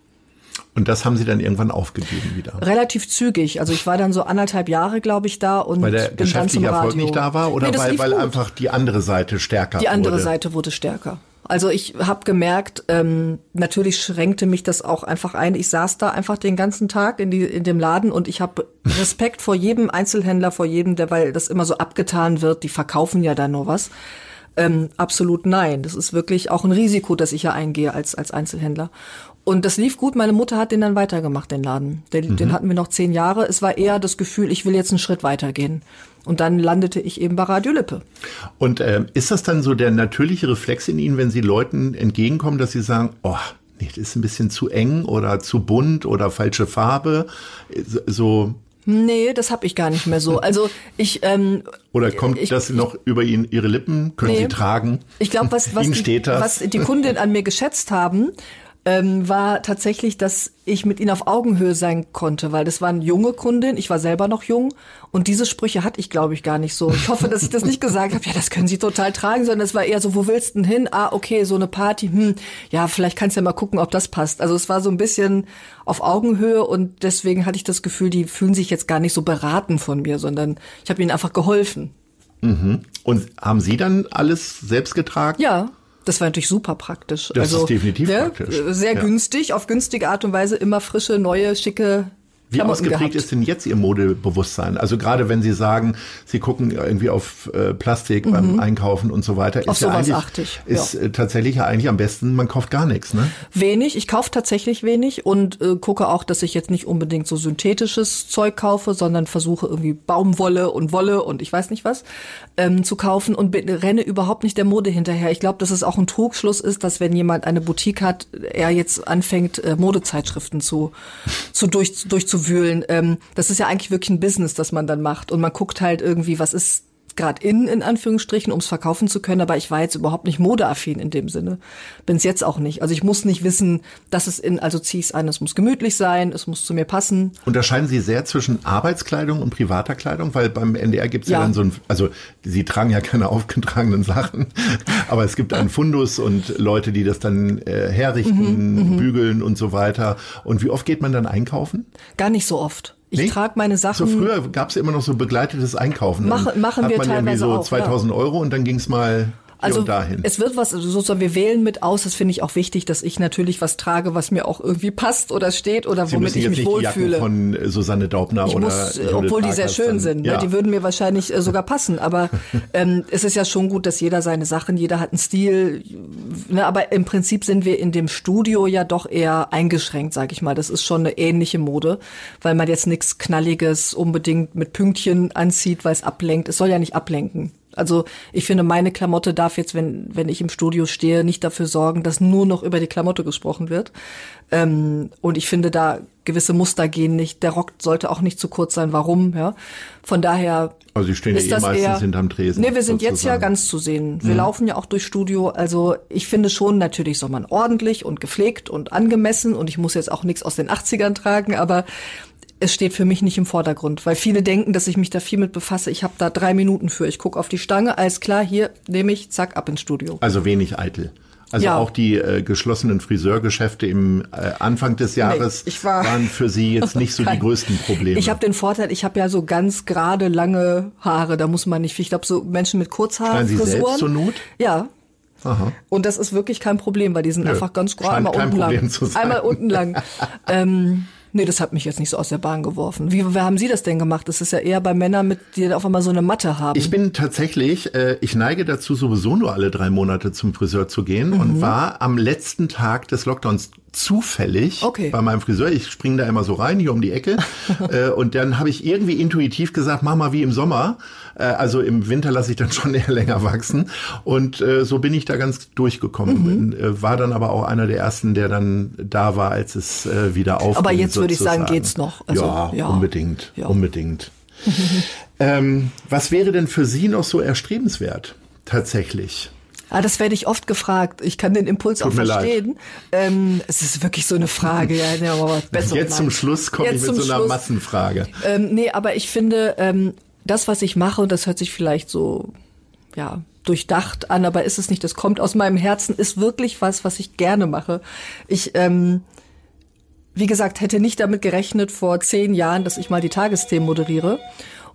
Und das haben sie dann irgendwann aufgegeben wieder. Relativ zügig. Also ich war dann so anderthalb Jahre, glaube ich, da und Weil der bin dann zum geschäftliche Erfolg Radio. nicht da war oder Nee, weil, weil gut. einfach die andere Seite stärker Die andere wurde? Seite wurde stärker. Also ich habe gemerkt, ähm, natürlich schränkte mich das auch einfach ein. Ich saß da einfach den ganzen Tag in, die, in dem Laden und ich habe Respekt vor jedem Einzelhändler, vor jedem, der, weil das immer so abgetan wird, die verkaufen ja da nur was. Ähm, absolut nein. Das ist wirklich auch ein Risiko, das ich ja eingehe als, als Einzelhändler. Und das lief gut. Meine Mutter hat den dann weitergemacht, den Laden. Den, den hatten wir noch zehn Jahre. Es war eher das Gefühl, ich will jetzt einen Schritt weitergehen. Und dann landete ich eben bei Radio Lippe. Und ähm, ist das dann so der natürliche Reflex in Ihnen, wenn Sie Leuten entgegenkommen, dass Sie sagen, oh, nee, das ist ein bisschen zu eng oder zu bunt oder falsche Farbe? So- Nee, das hab ich gar nicht mehr so. Also ich ähm, oder kommt ich, das noch über Ihnen, Ihre Lippen? Können Nee. Sie tragen? Ich glaube, was, was, die, was die Kunden an mir geschätzt haben, ähm, war tatsächlich, dass ich mit ihnen auf Augenhöhe sein konnte, weil das waren junge Kunden, ich war selber noch jung und diese Sprüche hatte ich, glaube ich, gar nicht so. Ich hoffe, dass ich das nicht gesagt habe, ja, das können sie total tragen, sondern es war eher so, wo willst du denn hin? Ah, okay, so eine Party, hm, ja, vielleicht kannst du ja mal gucken, ob das passt. Also es war so ein bisschen auf Augenhöhe und deswegen hatte ich das Gefühl, die fühlen sich jetzt gar nicht so beraten von mir, sondern ich habe ihnen einfach geholfen. Und haben Sie dann alles selbst getragen? Ja, das war natürlich super praktisch. Das also, ist definitiv ne, praktisch. Sehr Ja. günstig, auf günstige Art und Weise immer frische, neue, schicke Wie Klamotten ausgeprägt gehabt. ist denn jetzt Ihr Modebewusstsein? Also gerade wenn Sie sagen, Sie gucken irgendwie auf äh, Plastik beim Einkaufen und so weiter, Mhm. Auf ist ja eigentlich, achte ich, ist ja. äh, tatsächlich ja eigentlich am besten, man kauft gar nichts, ne? Wenig, ich kaufe tatsächlich wenig und äh, gucke auch, dass ich jetzt nicht unbedingt so synthetisches Zeug kaufe, sondern versuche irgendwie Baumwolle und Wolle und ich weiß nicht was ähm, zu kaufen und renne überhaupt nicht der Mode hinterher. Ich glaube, dass es auch ein Trugschluss ist, dass wenn jemand eine Boutique hat, er jetzt anfängt, äh, Modezeitschriften zu, zu durch, durchzuwühlen. Ähm, das ist ja eigentlich wirklich ein Business, das man dann macht und man guckt halt irgendwie, was ist gerade in, in Anführungsstrichen, ums verkaufen zu können, aber ich war jetzt überhaupt nicht modeaffin in dem Sinne. Bin es jetzt auch nicht. Also ich muss nicht wissen, dass es in, also zieh ich es an, es muss gemütlich sein, es muss zu mir passen. Unterscheiden Sie sehr zwischen Arbeitskleidung und privater Kleidung? Weil beim NDR gibt es ja. Ja. dann so ein, also Sie tragen ja keine aufgetragenen Sachen, <laughs> aber es gibt einen Fundus und Leute, die das dann äh, Mhm, herrichten, bügeln und so weiter. Und wie oft geht man dann einkaufen? Gar nicht so oft. Ich Nee? trage meine Sachen. So früher gab es immer noch so begleitetes Einkaufen. Dann Machen- wir man irgendwie teilweise so auch, 2000 Euro und dann ging es mal Also es wird was, also sozusagen wir wählen mit aus, das finde ich auch wichtig, dass ich natürlich was trage, was mir auch irgendwie passt oder steht oder Sie womit ich jetzt mich nicht die Jacken wohlfühle. von äh, Susanne Daubner Ich oder muss, äh, obwohl die sehr schön dann- sind, ja. ne? die würden mir wahrscheinlich äh, sogar passen. Aber <laughs> ähm, es ist ja schon gut, dass jeder seine Sachen, jeder hat einen Stil. Ne? Aber im Prinzip sind wir in dem Studio ja doch eher eingeschränkt, sag ich mal. Das ist schon eine ähnliche Mode, weil man jetzt nichts Knalliges unbedingt mit Pünktchen anzieht, weil es ablenkt. Es soll ja nicht ablenken. Also ich finde, meine Klamotte darf jetzt, wenn, wenn ich im Studio stehe, nicht dafür sorgen, dass nur noch über die Klamotte gesprochen wird. Ähm, und ich finde, da gewisse Muster gehen nicht. Der Rock sollte auch nicht zu kurz sein. Warum? Ja. Von daher. Also Sie stehen ja eh meistens eher, hinterm Tresen, Nee, wir sind jetzt ja sozusagen. ganz zu sehen. Wir laufen ja auch durch Studio. Also ich finde schon, natürlich soll man ordentlich und gepflegt und angemessen und ich muss jetzt auch nichts aus den 80ern tragen, aber es steht für mich nicht im Vordergrund, weil viele denken, dass ich mich da viel mit befasse. Ich habe da drei Minuten für. Ich gucke auf die Stange, alles klar, hier nehme ich, zack, ab ins Studio. Also wenig eitel. Also Ja. auch die äh, geschlossenen Friseurgeschäfte im äh, Anfang des Jahres ich war- waren für Sie jetzt nicht so die <laughs> größten Probleme. Ich habe den Vorteil, ich habe ja so ganz gerade lange Haare, da muss man nicht viel. Ich glaube, so Menschen mit Schneiden Sie selbst zur Not? Ja. Aha. Und das ist wirklich kein Problem, weil die sind Nö, einfach ganz gerade einmal kein unten lang. zu sein. Einmal unten lang. <laughs> nee, das hat mich jetzt nicht so aus der Bahn geworfen. Wie, wie haben Sie das denn gemacht? Das ist ja eher bei Männern, mit, die auf einmal so eine Matte haben. Ich bin tatsächlich, äh, ich neige dazu, sowieso nur alle drei Monate zum Friseur zu gehen Mhm. und war am letzten Tag des Lockdowns zufällig Okay. bei meinem Friseur. Ich springe da immer so rein, hier um die Ecke. <laughs> äh, und dann habe ich irgendwie intuitiv gesagt, mach mal wie im Sommer. Äh, also im Winter lasse ich dann schon <laughs> eher länger wachsen. Und äh, so bin ich da ganz durchgekommen. Mhm. Äh, war dann aber auch einer der ersten, der dann da war, als es äh, wieder aufging. Aber jetzt würde ich sagen, geht's noch. Also, ja, ja. unbedingt, Ja. unbedingt. <laughs> ähm, was wäre denn für Sie noch so erstrebenswert? Tatsächlich. Ah, das werde ich oft gefragt. Ich kann den Impuls Tut auch verstehen. Ähm, es ist wirklich so eine Frage. Ja, nee, aber <laughs> Jetzt zum. Schluss komme ich mit so einer Schluss. Massenfrage. Ähm, nee, aber ich finde, ähm, das, was ich mache, und das hört sich vielleicht so, ja, durchdacht an, aber ist es nicht, das kommt aus meinem Herzen, ist wirklich was, was ich gerne mache. Ich, ähm, wie gesagt, hätte nicht damit gerechnet vor zehn Jahren, dass ich mal die Tagesthemen moderiere.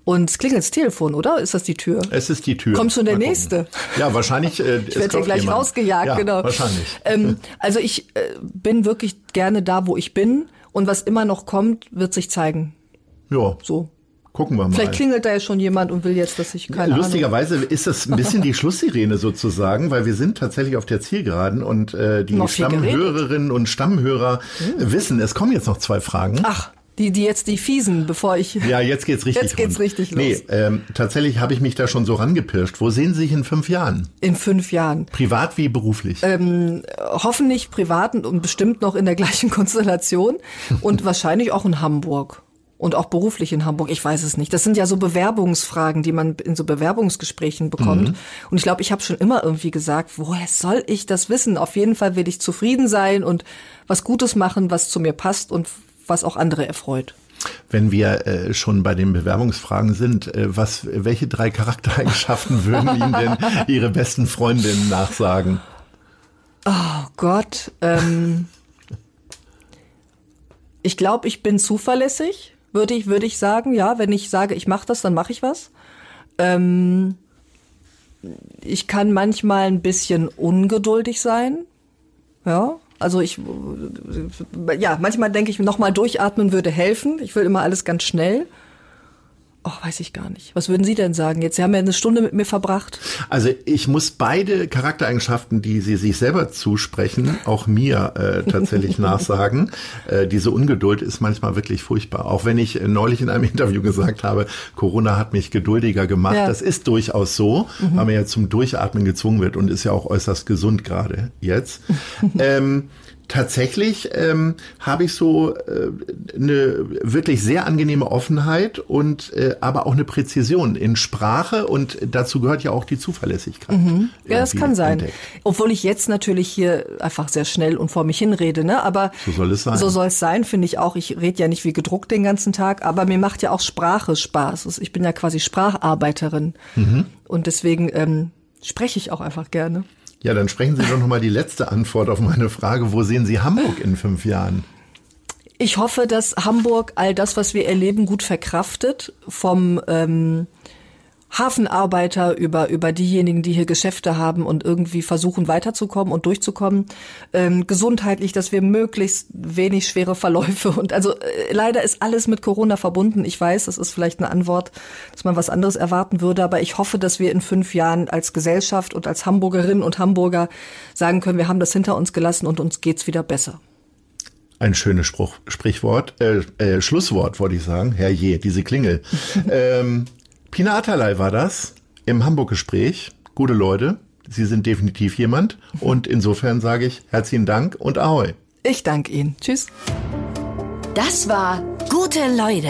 Und es klingelt das Telefon, oder? Ist das die Tür? Es ist die Tür. Kommt schon der nächste. Ja, wahrscheinlich. Äh, <laughs> Ich werde hier gleich rausgejagt, ja, genau. Wahrscheinlich. Ähm, <laughs> also ich äh, bin wirklich gerne da, wo ich bin. Und was immer noch kommt, wird sich zeigen. Ja, So. Gucken wir mal. Vielleicht klingelt da ja schon jemand und will jetzt, dass ich keine Ahnung. Lustigerweise ist das ein bisschen die Schlusssirene sozusagen, weil wir sind tatsächlich auf der Zielgeraden und äh, die Noch. Stammhörerinnen und Stammhörer wissen, es kommen jetzt noch zwei Fragen. Ach, die, die jetzt die fiesen, bevor ich. Ja, jetzt geht's richtig Jetzt geht's rund. richtig los. Nee, ähm, tatsächlich habe ich mich da schon so rangepirscht. Wo sehen Sie sich in fünf Jahren? In fünf Jahren. Privat wie beruflich? Ähm, hoffentlich privat und bestimmt noch in der gleichen <laughs> Konstellation und wahrscheinlich auch in Hamburg. Und auch beruflich in Hamburg, ich weiß es nicht. Das sind ja so Bewerbungsfragen, die man in so Bewerbungsgesprächen bekommt. Mhm. Und ich glaube, ich habe schon immer irgendwie gesagt, woher soll ich das wissen? Auf jeden Fall will ich zufrieden sein und was Gutes machen, was zu mir passt und was auch andere erfreut. Wenn wir äh, schon bei den Bewerbungsfragen sind, äh, was, welche drei Charaktereigenschaften <laughs> würden Ihnen denn Ihre besten Freundinnen nachsagen? Oh Gott. Ähm, ich glaube, ich bin zuverlässig, würde ich, würde ich sagen. Ja, wenn ich sage, ich mache das, dann mache ich was. Ähm, ich kann manchmal ein bisschen ungeduldig sein. Ja, also ich, ja, manchmal denke ich, nochmal durchatmen würde helfen. Ich will immer alles ganz schnell. Oh, weiß ich gar nicht. Was würden Sie denn sagen? Jetzt, Sie haben ja eine Stunde mit mir verbracht. Also ich muss beide Charaktereigenschaften, die Sie sich selber zusprechen, auch mir äh, tatsächlich <laughs> nachsagen. Äh, diese Ungeduld ist manchmal wirklich furchtbar. Auch wenn ich äh, neulich in einem <laughs> Interview gesagt habe, Corona hat mich geduldiger gemacht. Ja. Das ist durchaus so, weil man ja zum Durchatmen gezwungen wird und ist ja auch äußerst gesund gerade jetzt. <laughs> ähm, Tatsächlich ähm, habe ich so äh, eine wirklich sehr angenehme Offenheit und äh, aber auch eine Präzision in Sprache und dazu gehört ja auch die Zuverlässigkeit. Ja, das kann sein. entdeckt. Obwohl ich jetzt natürlich hier einfach sehr schnell und vor mich hinrede, ne? Aber So soll es sein. So soll es sein, finde ich auch. Ich rede ja nicht wie gedruckt den ganzen Tag, aber mir macht ja auch Sprache Spaß. Ich bin ja quasi Spracharbeiterin Mhm. und deswegen ähm, spreche ich auch einfach gerne. Ja, dann sprechen Sie doch noch mal die letzte Antwort auf meine Frage. Wo sehen Sie Hamburg in fünf Jahren? Ich hoffe, dass Hamburg all das, was wir erleben, gut verkraftet. Vom ähm, Hafenarbeiter, über, über diejenigen, die hier Geschäfte haben und irgendwie versuchen weiterzukommen und durchzukommen. Ähm, gesundheitlich, dass wir möglichst wenig schwere Verläufe und also äh, leider ist alles mit Corona verbunden. Ich weiß, das ist vielleicht eine Antwort, dass man was anderes erwarten würde, aber ich hoffe, dass wir in fünf Jahren als Gesellschaft und als Hamburgerinnen und Hamburger sagen können, wir haben das hinter uns gelassen und uns geht's wieder besser. Ein schönes Spruch, Sprichwort, äh, äh, Schlusswort wollte ich sagen. Herrje, diese Klingel. <laughs> ähm, Pina Atalay war das im Hamburg-Gespräch. Gute Leute, Sie sind definitiv jemand. Und insofern sage ich herzlichen Dank und Ahoi. Ich danke Ihnen. Tschüss. Das war Gute Leute.